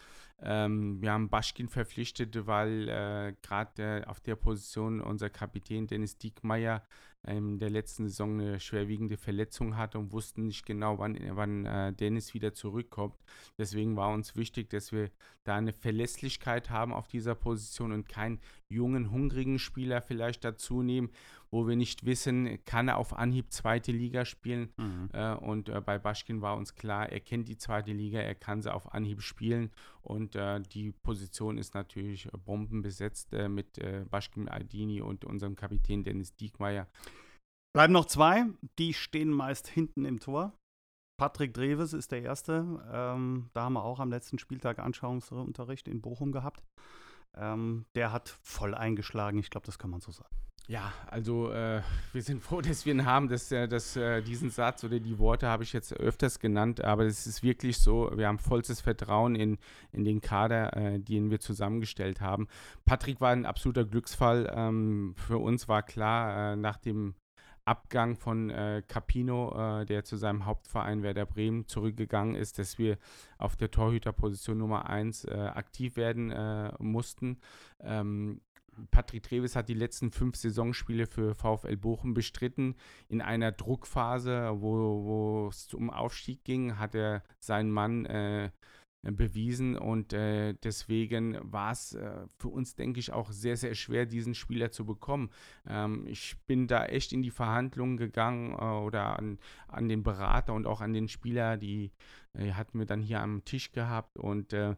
Ähm, wir haben Baschkin verpflichtet, weil äh, gerade auf der Position unser Kapitän Dennis Diekmeyer in der letzten Saison eine schwerwiegende Verletzung hatte und wussten nicht genau, wann, wann äh, Dennis wieder zurückkommt. Deswegen war uns wichtig, dass wir da eine Verlässlichkeit haben auf dieser Position und keinen jungen, hungrigen Spieler vielleicht dazu nehmen, wo wir nicht wissen, kann er auf Anhieb zweite Liga spielen. Mhm. Äh, und äh, bei Baschkin war uns klar, er kennt die zweite Liga, er kann sie auf Anhieb spielen. Und äh, die Position ist natürlich bombenbesetzt äh, mit äh, Baschkin Aldini und unserem Kapitän Dennis Diekmeyer. Bleiben noch zwei, die stehen meist hinten im Tor. Patrick Dreves ist der Erste. Ähm, da haben wir auch am letzten Spieltag Anschauungsunterricht in Bochum gehabt. Ähm, der hat voll eingeschlagen, ich glaube, das kann man so sagen. Ja, also äh, wir sind froh, *laughs* dass wir ihn haben. Dass, äh, dass, äh, diesen Satz oder die Worte habe ich jetzt öfters genannt, aber es ist wirklich so, wir haben vollstes Vertrauen in, in den Kader, äh, den wir zusammengestellt haben. Patrick war ein absoluter Glücksfall. Ähm, für uns war klar, äh, nach dem Abgang von äh, Capino, äh, der zu seinem Hauptverein Werder Bremen zurückgegangen ist, dass wir auf der Torhüterposition Nummer 1 äh, aktiv werden äh, mussten. Ähm, Patrick Treves hat die letzten fünf Saisonspiele für VfL Bochum bestritten. In einer Druckphase, wo es um Aufstieg ging, hat er seinen Mann äh, bewiesen und äh, deswegen war es äh, für uns, denke ich, auch sehr, sehr schwer, diesen Spieler zu bekommen. Ähm, ich bin da echt in die Verhandlungen gegangen äh, oder an, an den Berater und auch an den Spieler, die äh, hatten wir dann hier am Tisch gehabt und äh,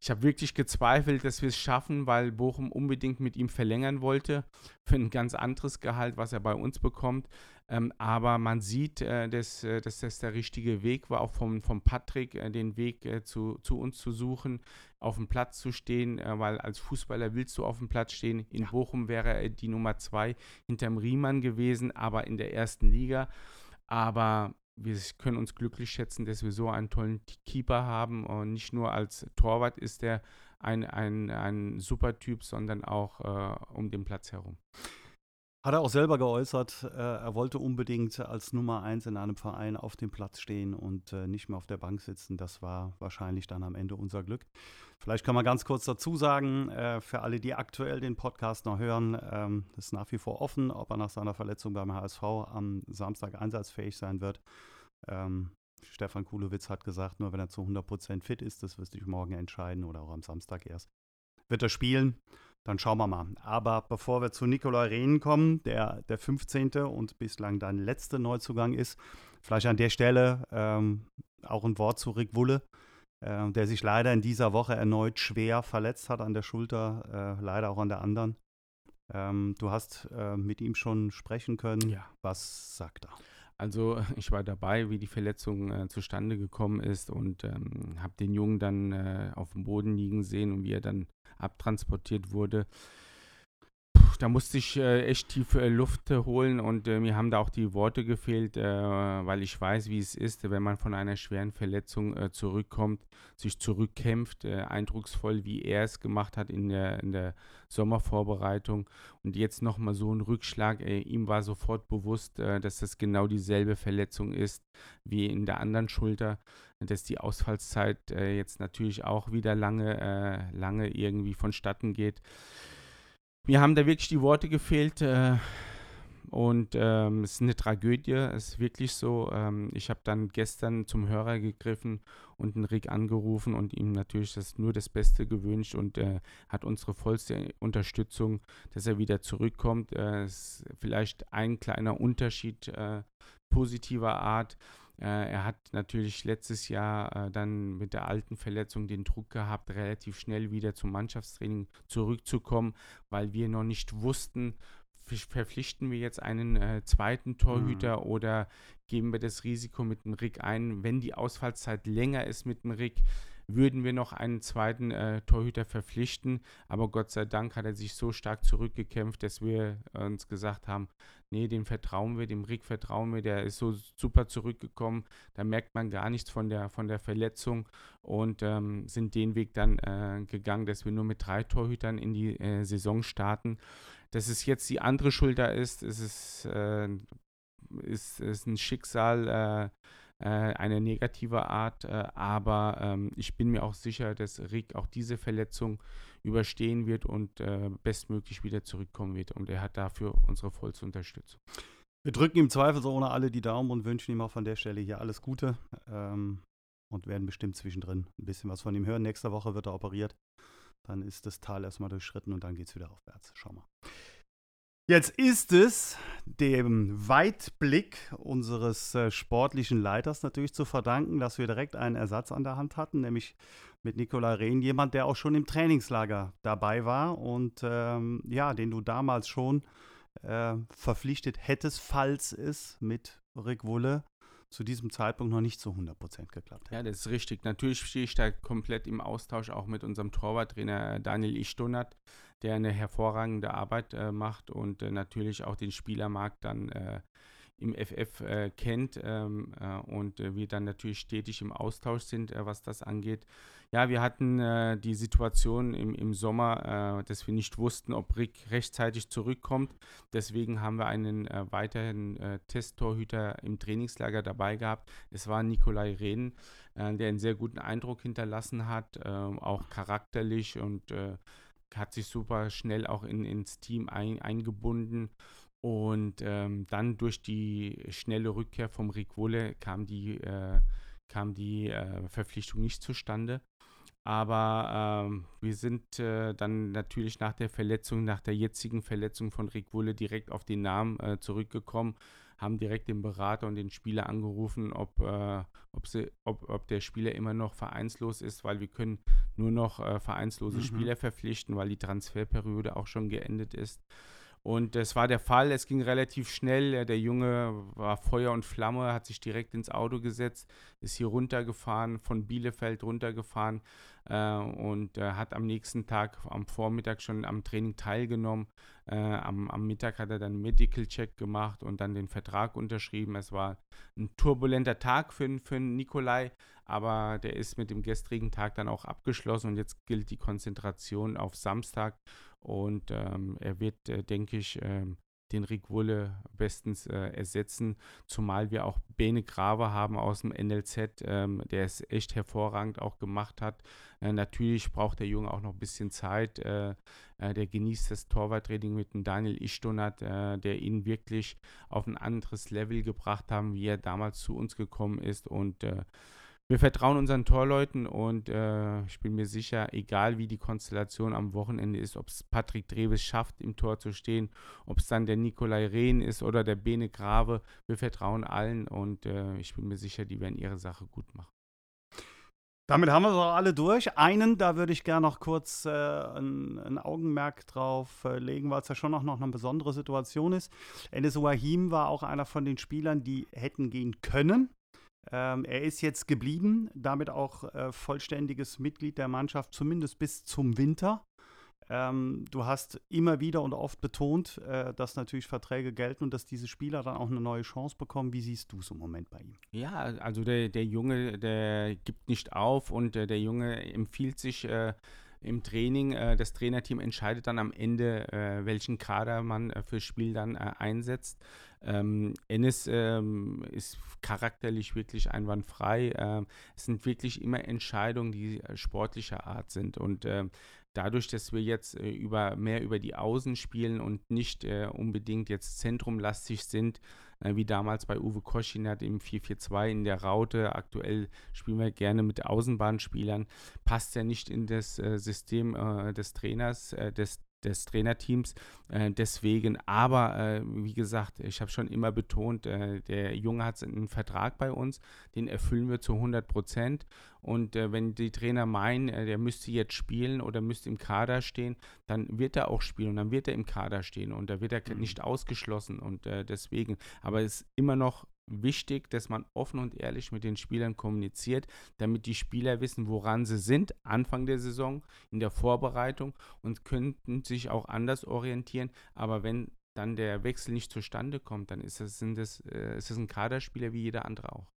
ich habe wirklich gezweifelt, dass wir es schaffen, weil Bochum unbedingt mit ihm verlängern wollte für ein ganz anderes Gehalt, was er bei uns bekommt. Ähm, aber man sieht, äh, dass, äh, dass das der richtige Weg war, auch vom, vom Patrick, äh, den Weg äh, zu, zu uns zu suchen, auf dem Platz zu stehen, äh, weil als Fußballer willst du auf dem Platz stehen. In ja. Bochum wäre er die Nummer zwei hinterm Riemann gewesen, aber in der ersten Liga. Aber wir können uns glücklich schätzen, dass wir so einen tollen Keeper haben und nicht nur als Torwart ist er ein, ein, ein super Typ, sondern auch äh, um den Platz herum. Hat er auch selber geäußert, äh, er wollte unbedingt als Nummer eins in einem Verein auf dem Platz stehen und äh, nicht mehr auf der Bank sitzen. Das war wahrscheinlich dann am Ende unser Glück. Vielleicht kann man ganz kurz dazu sagen, äh, für alle, die aktuell den Podcast noch hören, ähm, ist nach wie vor offen, ob er nach seiner Verletzung beim HSV am Samstag einsatzfähig sein wird. Ähm, Stefan Kulowitz hat gesagt, nur wenn er zu 100% fit ist, das wirst du morgen entscheiden oder auch am Samstag erst, wird er spielen. Dann schauen wir mal. Aber bevor wir zu Nikolai Rehn kommen, der der 15. und bislang dein letzter Neuzugang ist, vielleicht an der Stelle ähm, auch ein Wort zu Rick Wulle, äh, der sich leider in dieser Woche erneut schwer verletzt hat an der Schulter, äh, leider auch an der anderen. Ähm, du hast äh, mit ihm schon sprechen können. Ja. Was sagt er? Also *laughs* ich war dabei, wie die Verletzung äh, zustande gekommen ist und ähm, habe den Jungen dann äh, auf dem Boden liegen sehen und wie er dann abtransportiert wurde. Da musste ich äh, echt tiefe äh, Luft holen und äh, mir haben da auch die Worte gefehlt, äh, weil ich weiß, wie es ist, wenn man von einer schweren Verletzung äh, zurückkommt, sich zurückkämpft, äh, eindrucksvoll, wie er es gemacht hat in der, in der Sommervorbereitung und jetzt nochmal so ein Rückschlag. ihm war sofort bewusst, dass das genau dieselbe Verletzung ist wie in der anderen Schulter dass die Ausfallszeit äh, jetzt natürlich auch wieder lange, äh, lange irgendwie vonstatten geht. Mir haben da wirklich die Worte gefehlt äh, und ähm, es ist eine Tragödie, es ist wirklich so. Ähm, ich habe dann gestern zum Hörer gegriffen und den Rick angerufen und ihm natürlich das, nur das Beste gewünscht und äh, hat unsere vollste Unterstützung, dass er wieder zurückkommt. Äh, ist vielleicht ein kleiner Unterschied äh, positiver Art äh, er hat natürlich letztes Jahr äh, dann mit der alten Verletzung den Druck gehabt, relativ schnell wieder zum Mannschaftstraining zurückzukommen, weil wir noch nicht wussten, verpflichten wir jetzt einen äh, zweiten Torhüter mhm. oder geben wir das Risiko mit dem Rick ein, wenn die Ausfallzeit länger ist mit dem Rick, würden wir noch einen zweiten äh, Torhüter verpflichten. Aber Gott sei Dank hat er sich so stark zurückgekämpft, dass wir uns gesagt haben, nee, dem vertrauen wir, dem Rick vertrauen wir, der ist so super zurückgekommen. Da merkt man gar nichts von der, von der Verletzung und ähm, sind den Weg dann äh, gegangen, dass wir nur mit drei Torhütern in die äh, Saison starten. Dass es jetzt die andere Schulter ist, ist äh, ist, ist ein Schicksal, äh, eine negative Art, äh, aber ähm, ich bin mir auch sicher, dass Rick auch diese Verletzung überstehen wird und äh, bestmöglich wieder zurückkommen wird und er hat dafür unsere vollste Unterstützung. Wir drücken ihm zweifelsohne alle die Daumen und wünschen ihm auch von der Stelle hier alles Gute ähm, und werden bestimmt zwischendrin ein bisschen was von ihm hören. Nächste Woche wird er operiert. Dann ist das Tal erstmal durchschritten und dann geht es wieder aufwärts. Schau mal. Jetzt ist es dem Weitblick unseres äh, sportlichen Leiters natürlich zu verdanken, dass wir direkt einen Ersatz an der Hand hatten, nämlich mit Nicola Rehn, jemand, der auch schon im Trainingslager dabei war und ähm, ja, den du damals schon äh, verpflichtet hättest, falls es mit Rick Wulle zu diesem Zeitpunkt noch nicht zu 100% geklappt hat. Ja, das ist richtig. Natürlich stehe ich da komplett im Austausch auch mit unserem Torwarttrainer Daniel Ichtonat der eine hervorragende Arbeit äh, macht und äh, natürlich auch den Spielermarkt dann äh, im FF äh, kennt ähm, äh, und wir dann natürlich stetig im Austausch sind, was das angeht. Ja, wir hatten äh, die Situation im, im Sommer, äh, dass wir nicht wussten, ob Rick rechtzeitig zurückkommt. Deswegen haben wir einen äh, weiteren äh, Testtorhüter im Trainingslager dabei gehabt. Es war Nikolai Rehn, äh, der einen sehr guten Eindruck hinterlassen hat, äh, auch charakterlich und hat sich super schnell auch in, ins Team ein, eingebunden. Und ähm, dann durch die schnelle Rückkehr vom Rick Wolle kam die, äh, kam die äh, Verpflichtung nicht zustande. Aber ähm, wir sind äh, dann natürlich nach der Verletzung, nach der jetzigen Verletzung von Rick Wulle direkt auf den Namen äh, zurückgekommen, haben direkt den Berater und den Spieler angerufen, ob, äh, ob, sie, ob, ob der Spieler immer noch vereinslos ist, weil wir können nur noch äh, vereinslose mhm. Spieler verpflichten, weil die Transferperiode auch schon geendet ist. Und es war der Fall, es ging relativ schnell. Der Junge war Feuer und Flamme, hat sich direkt ins Auto gesetzt, ist hier runtergefahren, von Bielefeld runtergefahren äh, und äh, hat am nächsten Tag, am Vormittag schon am Training teilgenommen. Äh, am, am, Mittag hat er dann Medical Check gemacht und dann den Vertrag unterschrieben. Es war ein turbulenter Tag für, für Nikolai, aber der ist mit dem gestrigen Tag dann auch abgeschlossen und jetzt gilt die Konzentration auf Samstag und ähm, er wird, äh, denke ich, ähm, den Rick Wulle bestens äh, ersetzen, zumal wir auch Bene Grave haben aus dem NLZ, ähm, der es echt hervorragend auch gemacht hat. Äh, natürlich braucht der Junge auch noch ein bisschen Zeit. Äh, äh der genießt das Torwarttraining mit dem Daniel Ishtonat, äh, der ihn wirklich auf ein anderes Level gebracht haben, wie er damals zu uns gekommen ist und äh, wir vertrauen unseren Torleuten und äh, ich bin mir sicher, egal wie die Konstellation am Wochenende ist, ob es Patrick Dreves schafft, im Tor zu stehen, ob es dann der Nikolai Rehn ist oder der Bene Grave, wir vertrauen allen und äh, ich bin mir sicher, die werden ihre Sache gut machen. Damit haben wir es auch alle durch. Einen, da würde ich gerne noch kurz äh, ein, ein, Augenmerk drauf äh, legen, weil es ja schon noch, noch eine besondere Situation ist. Enes Wahim war auch einer von den Spielern, die hätten gehen können. Ähm, er ist jetzt geblieben, damit auch äh, vollständiges Mitglied der Mannschaft, zumindest bis zum Winter. Ähm, du hast immer wieder und oft betont, äh, dass natürlich Verträge gelten und dass diese Spieler dann auch eine neue Chance bekommen. Wie siehst du es im Moment bei ihm? Ja, also der, der Junge, der gibt nicht auf und äh, der Junge empfiehlt sich äh, im Training. Äh, das Trainerteam entscheidet dann am Ende, äh, welchen Kader man äh, fürs Spiel dann äh, einsetzt. Ähm, Ennis ähm, ist charakterlich wirklich einwandfrei. Ähm, es sind wirklich immer Entscheidungen, die äh, sportlicher Art sind. Und ähm, dadurch, dass wir jetzt äh, über, mehr über die Außen spielen und nicht äh, unbedingt jetzt zentrumlastig sind, äh, wie damals bei Uwe Koschinat im 4-4-2 in der Raute. Aktuell spielen wir gerne mit Außenbahnspielern. Passt ja nicht in das äh, System äh, des Trainers, äh, des des Trainerteams. Äh, deswegen, aber äh, wie gesagt, ich habe schon immer betont, äh, der Junge hat einen Vertrag bei uns, den erfüllen wir zu 100 Prozent. Und äh, wenn die Trainer meinen, äh, der müsste jetzt spielen oder müsste im Kader stehen, dann wird er auch spielen und dann wird er im Kader stehen und da wird er mhm. nicht ausgeschlossen. Und äh, deswegen, aber es ist immer noch wichtig, dass man offen und ehrlich mit den Spielern kommuniziert, damit die Spieler wissen, woran sie sind, Anfang der Saison, in der Vorbereitung und könnten sich auch anders orientieren. Aber wenn dann der Wechsel nicht zustande kommt, dann ist es, sind das, äh, ein Kaderspieler wie jeder andere auch.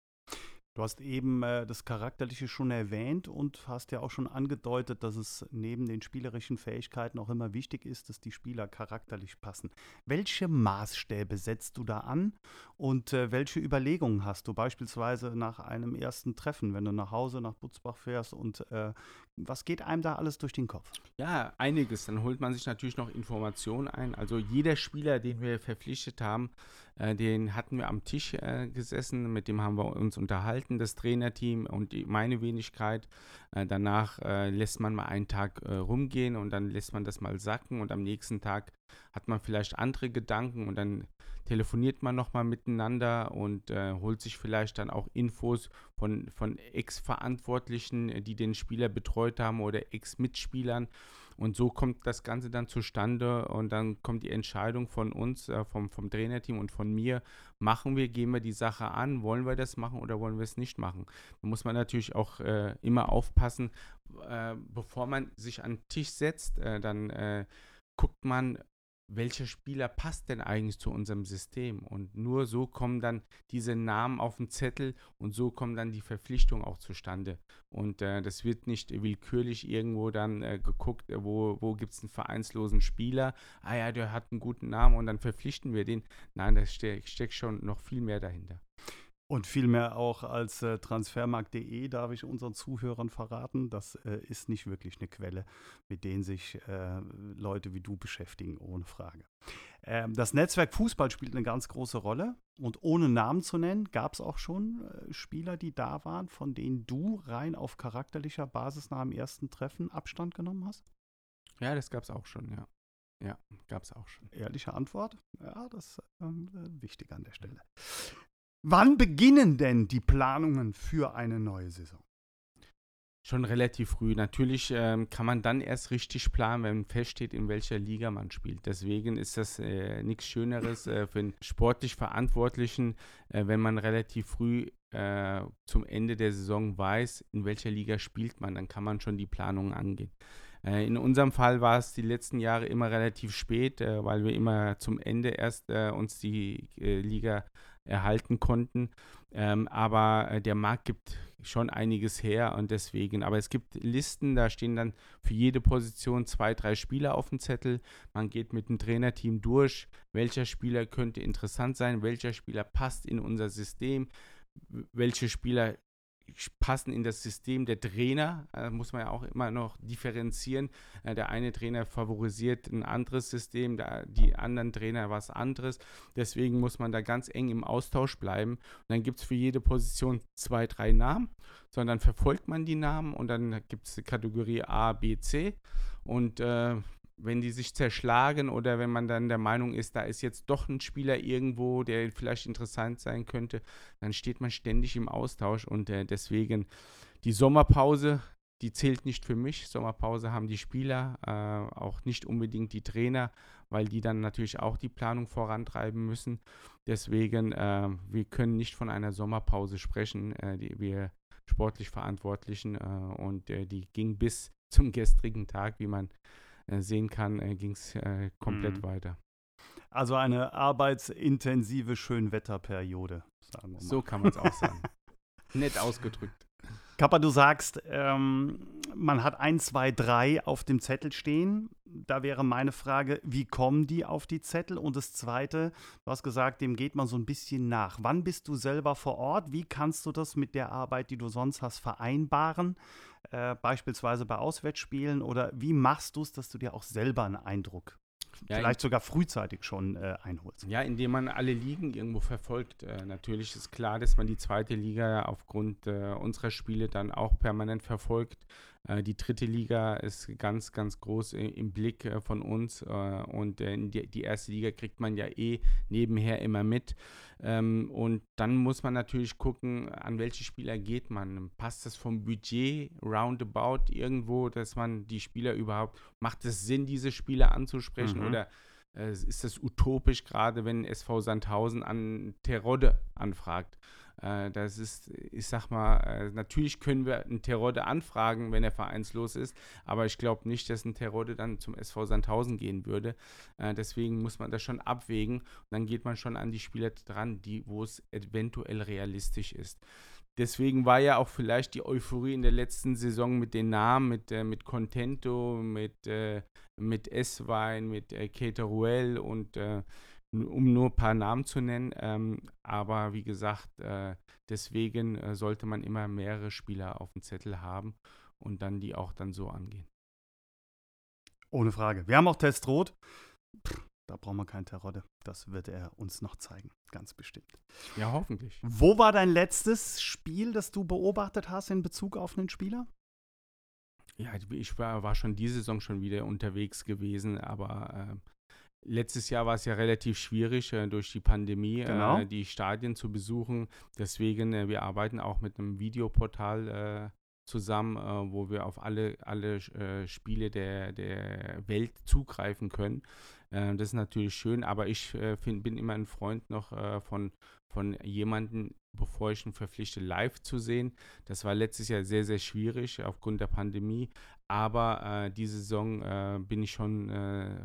Du hast eben äh, das Charakterliche schon erwähnt und hast ja auch schon angedeutet, dass es neben den spielerischen Fähigkeiten auch immer wichtig ist, dass die Spieler charakterlich passen. Welche Maßstäbe setzt du da an und äh, welche Überlegungen hast du beispielsweise nach einem ersten Treffen, wenn du nach Hause nach Butzbach fährst und äh, was geht einem da alles durch den Kopf? Ja, einiges. Dann holt man sich natürlich noch Informationen ein. Also jeder Spieler, den wir verpflichtet haben, äh, den hatten wir am Tisch äh, gesessen, mit dem haben wir uns unterhalten, das Trainerteam und die, meine Wenigkeit. Äh, danach äh, lässt man mal einen Tag äh, rumgehen und dann lässt man das mal sacken und am nächsten Tag hat man vielleicht andere Gedanken und dann telefoniert man nochmal miteinander und äh, holt sich vielleicht dann auch Infos von, von Ex-Verantwortlichen, die den Spieler betreut haben oder Ex-Mitspielern. Und so kommt das Ganze dann zustande und dann kommt die Entscheidung von uns, äh, vom, vom Trainerteam und von mir, machen wir, gehen wir die Sache an, wollen wir das machen oder wollen wir es nicht machen. Da muss man natürlich auch äh, immer aufpassen, äh, bevor man sich an den Tisch setzt, äh, dann äh, guckt man, welcher Spieler passt denn eigentlich zu unserem System? Und nur so kommen dann diese Namen auf den Zettel und so kommen dann die Verpflichtungen auch zustande. Und äh, das wird nicht willkürlich irgendwo dann äh, geguckt, äh, wo, wo gibt es einen vereinslosen Spieler. Ah ja, der hat einen guten Namen und dann verpflichten wir den. Nein, da ste steckt schon noch viel mehr dahinter. Und vielmehr auch als äh, transfermarkt.de darf ich unseren Zuhörern verraten, das äh, ist nicht wirklich eine Quelle, mit denen sich äh, Leute wie du beschäftigen, ohne Frage. Ähm, das Netzwerk Fußball spielt eine ganz große Rolle und ohne Namen zu nennen, gab es auch schon äh, Spieler, die da waren, von denen du rein auf charakterlicher Basis nach dem ersten Treffen Abstand genommen hast? Ja, das gab es auch schon, ja. Ja, gab es auch schon. Ehrliche Antwort? Ja, das ist ähm, wichtig an der Stelle. Wann beginnen denn die Planungen für eine neue Saison? Schon relativ früh. Natürlich ähm, kann man dann erst richtig planen, wenn feststeht, in welcher Liga man spielt. Deswegen ist das äh, nichts Schöneres äh, für einen sportlich Verantwortlichen, äh, wenn man relativ früh äh, zum Ende der Saison weiß, in welcher Liga spielt man. Dann kann man schon die Planungen angehen. Äh, in unserem Fall war es die letzten Jahre immer relativ spät, äh, weil wir immer zum Ende erst uns die Liga erhalten konnten. Ähm, aber äh, der Markt gibt schon einiges her und deswegen, aber es gibt Listen, da stehen dann für jede Position zwei, drei Spieler auf dem Zettel. Man geht mit dem Trainerteam durch, welcher Spieler könnte interessant sein, welcher Spieler passt in unser System, welche Spieler passen in das System der Trainer, äh, muss man ja auch immer noch differenzieren. Äh, der eine Trainer favorisiert ein anderes System, der, die anderen Trainer was anderes. Deswegen muss man da ganz eng im Austausch bleiben. Und dann gibt es für jede Position zwei, drei Namen, sondern verfolgt man die Namen und dann gibt es die Kategorie A, B, C. Und äh, wenn die sich zerschlagen oder wenn man dann der Meinung ist, da ist jetzt doch ein Spieler irgendwo, der vielleicht interessant sein könnte, dann steht man ständig im Austausch und äh, deswegen die Sommerpause, die zählt nicht für mich. Sommerpause haben die Spieler, äh, auch nicht unbedingt die Trainer, weil die dann natürlich auch die Planung vorantreiben müssen. Deswegen, äh, wir können nicht von einer Sommerpause sprechen, äh, die wir sportlich Verantwortlichen äh, und äh, die ging bis zum gestrigen Tag, wie man sehen kann, äh, ging es äh, komplett mhm. weiter. Also eine arbeitsintensive Schönwetterperiode, sagen wir mal. So kann man es auch sagen. *laughs* Nett ausgedrückt. Kappa, du sagst, ähm, man hat ein, zwei, drei auf dem Zettel stehen. Da wäre meine Frage, wie kommen die auf die Zettel? Und das Zweite, du hast gesagt, dem geht man so ein bisschen nach. Wann bist du selber vor Ort? Wie kannst du das mit der Arbeit, die du sonst hast, vereinbaren? Äh, beispielsweise bei Auswärtsspielen? Oder wie machst du es, dass du dir auch selber einen Eindruck ja, vielleicht sogar frühzeitig schon äh, einholst. Ja, indem man alle Ligen irgendwo verfolgt. Äh, natürlich ist klar, dass man die zweite Liga aufgrund äh, unserer Spiele dann auch permanent verfolgt. Äh, die dritte Liga ist ganz, ganz groß im Blick äh, von uns äh, und die erste Liga kriegt man ja eh nebenher immer mit. Ähm, und dann muss man natürlich gucken, an welche Spieler geht man. Passt das vom Budget roundabout irgendwo, dass man die Spieler überhaupt, macht es Sinn, diese Spieler anzusprechen mhm. oder ist das utopisch, gerade wenn SV Sandhausen an Terodde anfragt? Äh, das ist, ich sag mal, äh, natürlich können wir einen Terodde anfragen, wenn er vereinslos ist, aber ich glaube nicht, dass ein Terodde dann zum SV Sandhausen gehen würde. Äh, deswegen muss man das schon abwägen und dann geht man schon an die Spieler dran, die, wo es eventuell realistisch ist. Deswegen war ja auch vielleicht die Euphorie in der letzten Saison mit den Namen, mit, äh, mit Contento, mit, äh, mit S-Wein, mit äh, Cateruel und äh, um nur ein paar Namen zu nennen. Ähm, aber wie gesagt, äh, deswegen äh, sollte man immer mehrere Spieler auf dem Zettel haben und dann die auch dann so angehen. Ohne Frage. Wir haben auch Testrot. Da brauchen wir keinen Terodde. Das wird er uns noch zeigen, ganz bestimmt. Ja, hoffentlich. Wo war dein letztes Spiel, das du beobachtet hast in Bezug auf einen Spieler? Ja, ich war, war schon diese Saison schon wieder unterwegs gewesen, aber äh, Letztes Jahr war es ja relativ schwierig äh, durch die Pandemie, äh, genau. äh, die Stadien zu besuchen. Deswegen, äh, wir arbeiten auch mit einem Videoportal äh, zusammen, äh, wo wir auf alle, alle Spiele der, der Welt zugreifen können. das ist natürlich schön, aber ich find, bin immer ein Freund noch von, von jemandem, bevor ich ihn verpflichte, live zu sehen. Das war letztes Jahr sehr, sehr schwierig aufgrund der Pandemie. Aber äh, diese Saison äh, bin ich schon äh,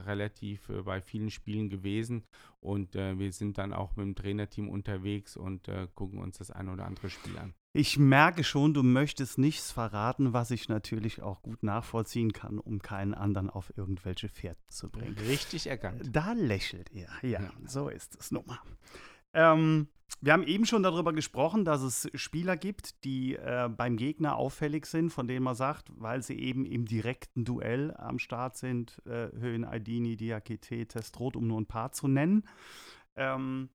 relativ äh, bei vielen Spielen gewesen und äh, wir sind dann auch mit dem Trainerteam unterwegs und äh, gucken uns das ein oder andere Spiel an. Ich merke schon, du möchtest nichts verraten, was ich natürlich auch gut nachvollziehen kann, um keinen anderen auf irgendwelche Pferde zu bringen. Richtig erkannt. Da lächelt er. Ja, ja. so ist es nun mal. Ähm, wir haben eben schon darüber gesprochen, dass es Spieler gibt, die äh, beim Gegner auffällig sind, von denen man sagt, weil sie eben im direkten Duell am Start sind, äh, Höhen, Aidini, Diakite, Testrot, um nur ein paar zu nennen. Ähm,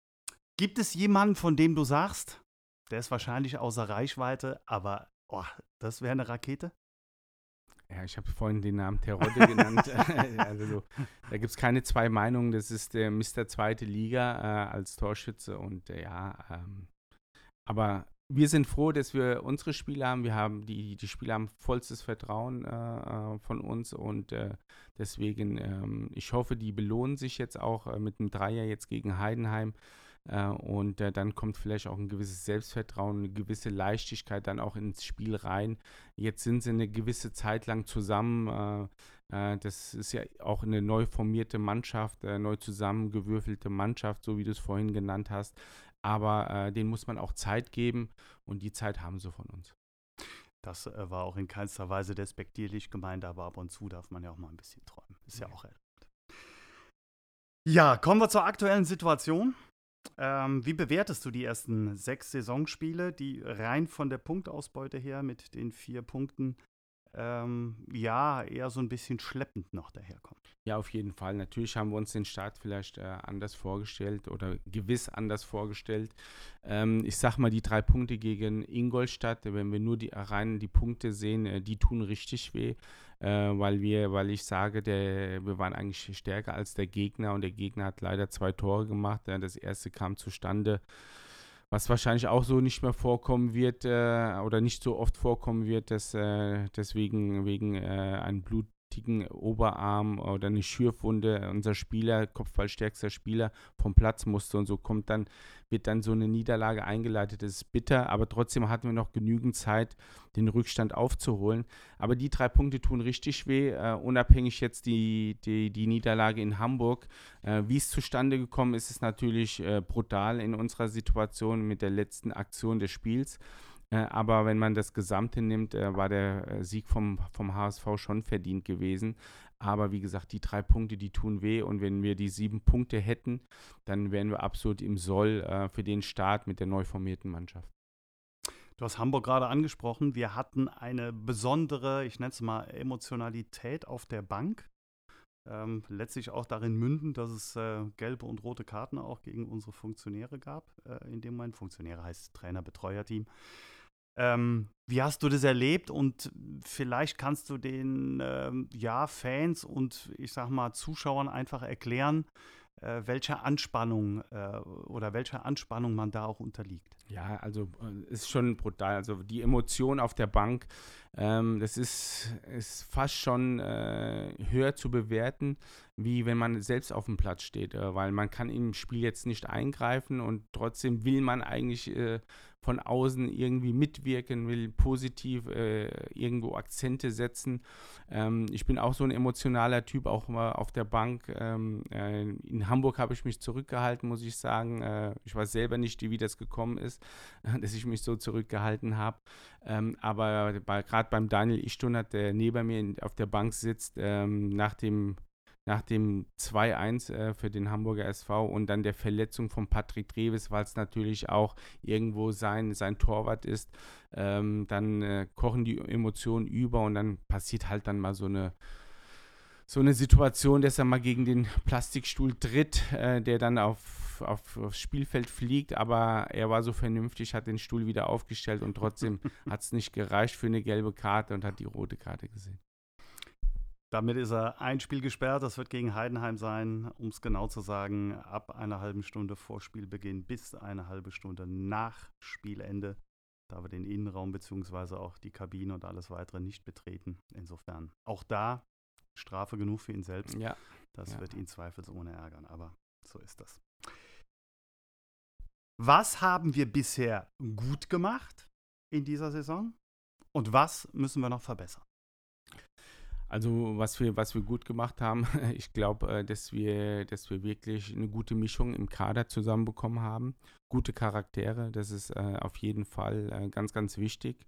gibt es jemanden, von dem du sagst, der ist wahrscheinlich außer Reichweite, aber oh, das wäre eine Rakete? Ja, ich habe vorhin den Namen Terodde genannt. *laughs* *laughs* also so, da gibt es keine zwei Meinungen. Das ist der Mr. Zweite Liga äh, als Torschütze und äh, ja, ähm, aber wir sind froh, dass wir unsere Spieler haben. Wir haben die, die Spieler haben vollstes Vertrauen äh, äh von uns und äh, deswegen, ähm, ich hoffe, die belohnen sich jetzt auch äh, mit einem Dreier jetzt gegen Heidenheim. Äh, und äh, dann kommt vielleicht auch ein gewisses Selbstvertrauen, eine gewisse Leichtigkeit dann auch ins Spiel rein. Jetzt sind sie eine gewisse Zeit lang zusammen. Äh, das ist ja auch eine neu formierte Mannschaft, neu zusammengewürfelte Mannschaft, so wie du es vorhin genannt hast. Aber äh, denen muss man auch Zeit geben und die Zeit haben sie von uns. Das war auch in keinster Weise despektierlich gemeint, aber ab und zu darf man ja auch mal ein bisschen träumen. Ist ja, ja auch erlaubt. Ja, kommen wir zur aktuellen Situation. Ähm, wie bewertest du die ersten sechs Saisonspiele, die rein von der Punktausbeute her mit den vier Punkten ähm, ja eher so ein bisschen schleppend noch daherkommen? Ja, auf jeden Fall. Natürlich haben wir uns den Start vielleicht äh, anders vorgestellt oder gewiss anders vorgestellt. Ähm, ich sag mal, die drei Punkte gegen Ingolstadt, wenn wir nur die rein die Punkte sehen, äh, die tun richtig weh äh, weil wir, weil ich sage, der, wir waren eigentlich stärker als der Gegner und der Gegner hat leider zwei Tore gemacht. Das erste kam zustande, was wahrscheinlich auch so nicht mehr vorkommen wird äh, oder nicht so oft vorkommen wird, dass äh, deswegen wegen äh, einem Blut richtigen Oberarm oder eine Schürfwunde unser Spieler, kopfballstärkster Spieler, vom Platz musste und so kommt dann, wird dann so eine Niederlage eingeleitet. Das ist bitter, aber trotzdem hatten wir noch genügend Zeit, den Rückstand aufzuholen. Aber die drei Punkte tun richtig weh, uh, unabhängig jetzt die, die, die Niederlage in Hamburg. Uh, wie es zustande gekommen ist, ist natürlich uh, brutal in unserer Situation mit der letzten Aktion des Spiels. Äh, aber wenn man das Gesamte nimmt, äh, war der äh, Sieg vom, vom HSV schon verdient gewesen. Aber wie gesagt, die drei Punkte, die tun weh. Und wenn wir die sieben Punkte hätten, dann wären wir absolut im Soll für den Start mit der neu formierten Mannschaft. Du hast Hamburg gerade angesprochen. Wir hatten eine besondere, ich nenne es mal, Emotionalität auf der Bank. Ähm, letztlich auch darin münden, dass es äh, gelbe und rote Karten auch gegen unsere Funktionäre gab. Äh, in dem Moment Funktionäre heißt Trainer, Betreuerteam. Ähm, wie hast du das erlebt? Und vielleicht kannst du den ähm, ja, Fans und ich sag mal Zuschauern einfach erklären, äh, welcher Anspannung äh, oder welcher Anspannung man da auch unterliegt. Ja, also äh, ist schon brutal. Also die Emotion auf der Bank, ähm, das ist, ist fast schon äh, höher zu bewerten, wie wenn man selbst auf dem Platz steht, äh, weil man kann im Spiel jetzt nicht eingreifen und trotzdem will man eigentlich äh, von außen irgendwie mitwirken, will positiv äh, irgendwo Akzente setzen. Ähm, ich bin auch so ein emotionaler Typ, auch mal auf der Bank. Ähm, äh, in Hamburg habe ich mich zurückgehalten, muss ich sagen. Äh, ich weiß selber nicht, wie das gekommen ist, *laughs* dass ich mich so zurückgehalten habe. Ähm, aber gerade beim Daniel Ichtunat, der neben mir auf der Bank sitzt, ähm, nach dem nach dem 2-1 äh, für den Hamburger SV und dann der Verletzung von Patrick Treves, weil es natürlich auch irgendwo sein, sein Torwart ist, ähm, dann äh, kochen die Emotionen über und dann passiert halt dann mal so eine so eine Situation, dass er mal gegen den Plastikstuhl tritt, äh, der dann auf, auf, aufs Spielfeld fliegt, aber er war so vernünftig, hat den Stuhl wieder aufgestellt und trotzdem *laughs* hat es nicht gereicht für eine gelbe Karte und hat die rote Karte gesehen. Damit ist er ein Spiel gesperrt. Das wird gegen Heidenheim sein, um es genau zu sagen, ab einer halben Stunde vor Spielbeginn bis eine halbe Stunde nach Spielende. Da wir den Innenraum bzw. auch die Kabine und alles weitere nicht betreten. Insofern auch da Strafe genug für ihn selbst. Ja. Das ja. wird ihn zweifelsohne ärgern, aber so ist das. Was haben wir bisher gut gemacht in dieser Saison und was müssen wir noch verbessern? Also was wir, was wir gut gemacht haben, *laughs* ich glaube, äh, dass wir, dass wir wirklich eine gute Mischung im Kader zusammenbekommen haben. Gute Charaktere, das ist äh, auf jeden Fall äh, ganz, ganz wichtig.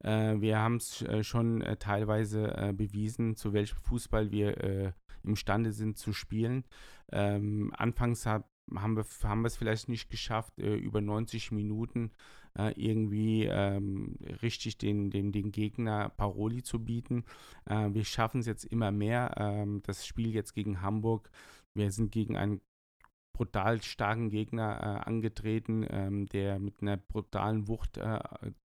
Wir haben es schon teilweise bewiesen, zu welchem Fußball wir imstande sind zu spielen. Ähm, anfangs hab, haben wir, haben wir es vielleicht nicht geschafft, über 90 Minuten äh, irgendwie ähm, richtig den, den, den Gegner Paroli zu bieten. Äh, wir schaffen es jetzt immer mehr. Ähm, das Spiel jetzt gegen Hamburg, wir sind gegen einen brutal starken Gegner äh, angetreten, ähm, der mit einer brutalen Wucht äh,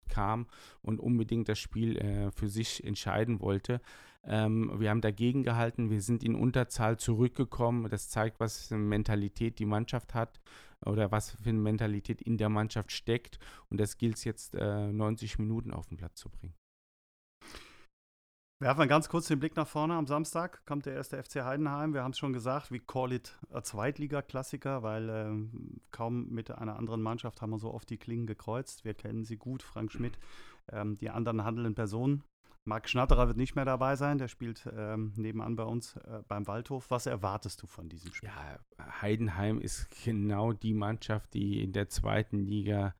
kam und unbedingt das Spiel äh, für sich entscheiden wollte. Ähm, wir haben dagegen gehalten, wir sind in Unterzahl zurückgekommen. Das zeigt, was eine Mentalität die Mannschaft hat oder was für eine Mentalität in der Mannschaft steckt. Und das gilt es jetzt äh, 90 Minuten auf den Platz zu bringen. Werfen wir ganz kurz den Blick nach vorne. Am Samstag kommt der erste FC Heidenheim. Wir haben es schon gesagt, we call it Zweitliga-Klassiker, weil äh, kaum mit einer anderen Mannschaft haben wir so oft die Klingen gekreuzt. Wir kennen sie gut, Frank Schmidt. Ähm, die anderen handelnden Personen Marc Schnatterer wird nicht mehr dabei sein, der spielt ähm, nebenan bei uns äh, beim Waldhof. Was erwartest du von diesem Spiel? Ja, Heidenheim ist genau die Mannschaft, die in der zweiten Liga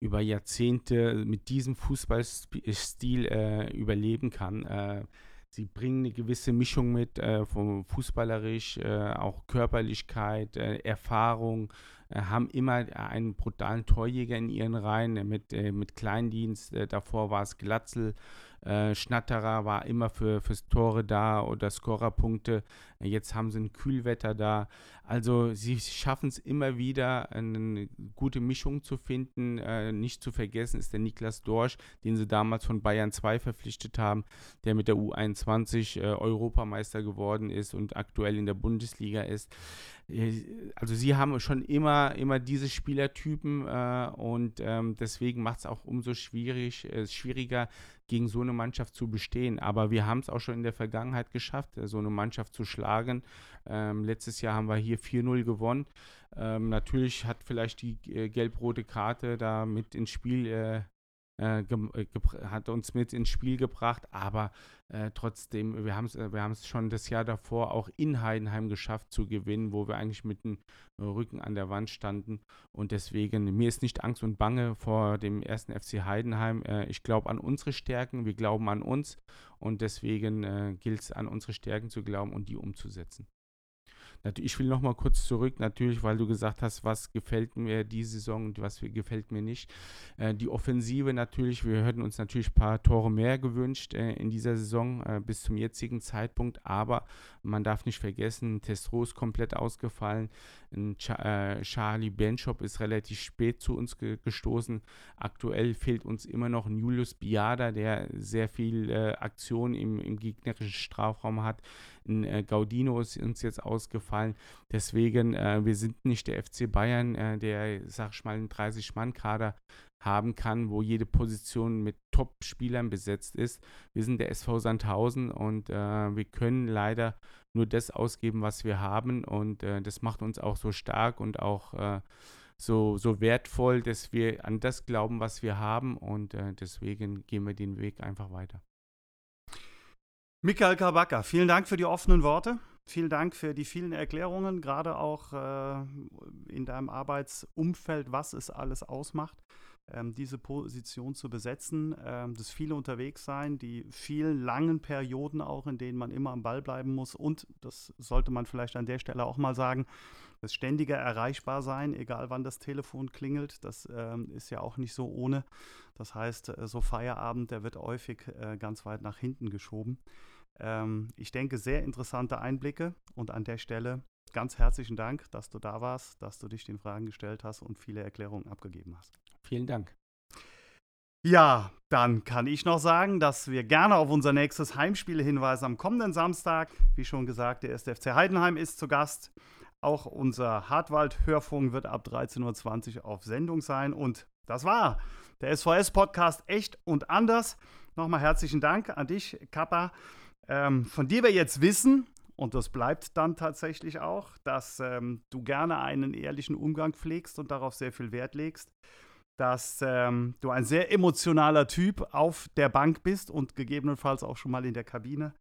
über Jahrzehnte mit diesem Fußballstil äh, überleben kann. Äh, sie bringen eine gewisse Mischung mit, äh, vom fußballerisch, äh, auch Körperlichkeit, äh, Erfahrung, äh, haben immer einen brutalen Torjäger in ihren Reihen mit, mit Kleindienst. davor war es Glatzel äh, Schnatterer war immer für, fürs Tore da oder Scorerpunkte. Jetzt haben sie ein Kühlwetter da. Also sie schaffen es immer wieder, eine gute Mischung zu finden. Äh, nicht zu vergessen ist der Niklas Dorsch, den sie damals von Bayern 2 verpflichtet haben, der mit der U21 äh, Europameister geworden ist und aktuell in der Bundesliga ist. Äh, also sie haben schon immer, immer diese Spielertypen äh, und ähm, deswegen macht es auch umso schwierig, äh, schwieriger, gegen so eine Mannschaft zu bestehen. Aber wir haben es auch schon in der Vergangenheit geschafft, äh, so eine Mannschaft zu schlagen. Ähm, letztes Jahr haben wir hier 4-0 gewonnen. Ähm, natürlich hat vielleicht die äh, gelb-rote Karte da mit ins Spiel äh, äh, hat uns mit ins Spiel gebracht, aber äh, trotzdem, wir haben es äh, wir schon das Jahr davor auch in Heidenheim geschafft zu gewinnen, wo wir eigentlich mit dem Rücken an der Wand standen und deswegen, mir ist nicht Angst und Bange vor dem ersten FC Heidenheim. Äh, ich glaube an unsere Stärken, wir glauben an uns und deswegen gilt es an unsere Stärken zu glauben und die umzusetzen. Ich will noch mal kurz zurück, natürlich, weil du gesagt hast, was gefällt mir die Saison und was gefällt mir nicht. Äh, die Offensive natürlich, wir hätten uns natürlich ein paar Tore mehr gewünscht äh, in dieser Saison äh, bis zum jetzigen Zeitpunkt, aber man darf nicht vergessen, Testro ist komplett ausgefallen. Charlie Benchop ist relativ spät zu uns ge gestoßen. Aktuell fehlt uns immer noch Julius Biada, der sehr viel Aktion im, im gegnerischen Strafraum hat. Ein äh, Gaudino ist uns jetzt ausgefallen. Deswegen, äh, wir sind nicht der FC Bayern, äh, der, sag ich mal, einen 30-Mann-Kader haben kann, wo jede Position mit Top-Spielern besetzt ist. Wir sind der SV Sandhausen und äh, wir können leider nur das ausgeben, was wir haben und äh, das macht uns auch so stark und auch äh, so, so wertvoll, dass wir an das glauben, was wir haben und äh, deswegen gehen wir den Weg einfach weiter. Michael Kabaka, vielen Dank für die offenen Worte. Vielen Dank für die vielen Erklärungen, gerade auch äh, in deinem Arbeitsumfeld, was es alles ausmacht, ähm, diese Position zu besetzen, ähm, das viele unterwegs sein, die vielen langen Perioden auch, in denen man immer am Ball bleiben muss und, das sollte man vielleicht an der Stelle auch mal sagen, das ständige erreichbar sein, egal wann das Telefon klingelt, das ähm, ist ja auch nicht so ohne. Das heißt, äh, so Feierabend, der wird häufig äh, ganz weit nach hinten geschoben. Ähm, ich denke, sehr interessante Einblicke und an der Stelle ganz herzlichen Dank, dass du da warst, dass du dich den Fragen gestellt hast und viele Erklärungen abgegeben hast. Vielen Dank. Ja, dann kann ich noch sagen, dass wir gerne auf unser nächstes Heimspiel hinweisen am kommenden Samstag. Wie schon gesagt, der erste FC Heidenheim ist zu Gast. Auch unser Hartwald-Hörfunk wird ab 13.20 Uhr auf Sendung sein. Und das war der SVS-Podcast Echt und Anders. Nochmal herzlichen Dank an dich, Kappa. Ähm, von dir wir jetzt wissen, und das bleibt dann tatsächlich auch, dass ähm, du gerne einen ehrlichen Umgang pflegst und darauf sehr viel Wert legst, dass ähm, du ein sehr emotionaler Typ auf der Bank bist und gegebenenfalls auch schon mal in der Kabine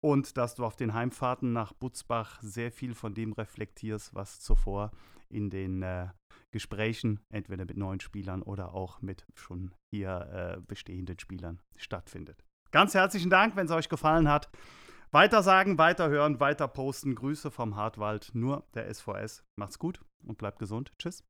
und dass du auf den Heimfahrten nach Butzbach sehr viel von dem reflektierst, was zuvor in den äh, Gesprächen, entweder mit neuen Spielern oder auch mit schon hier äh, bestehenden Spielern stattfindet. Ganz herzlichen Dank, wenn es euch gefallen hat. Weiter sagen, weiter hören, weiter posten. Grüße vom Hartwald, nur der SVS. Macht's gut und bleibt gesund. Tschüss.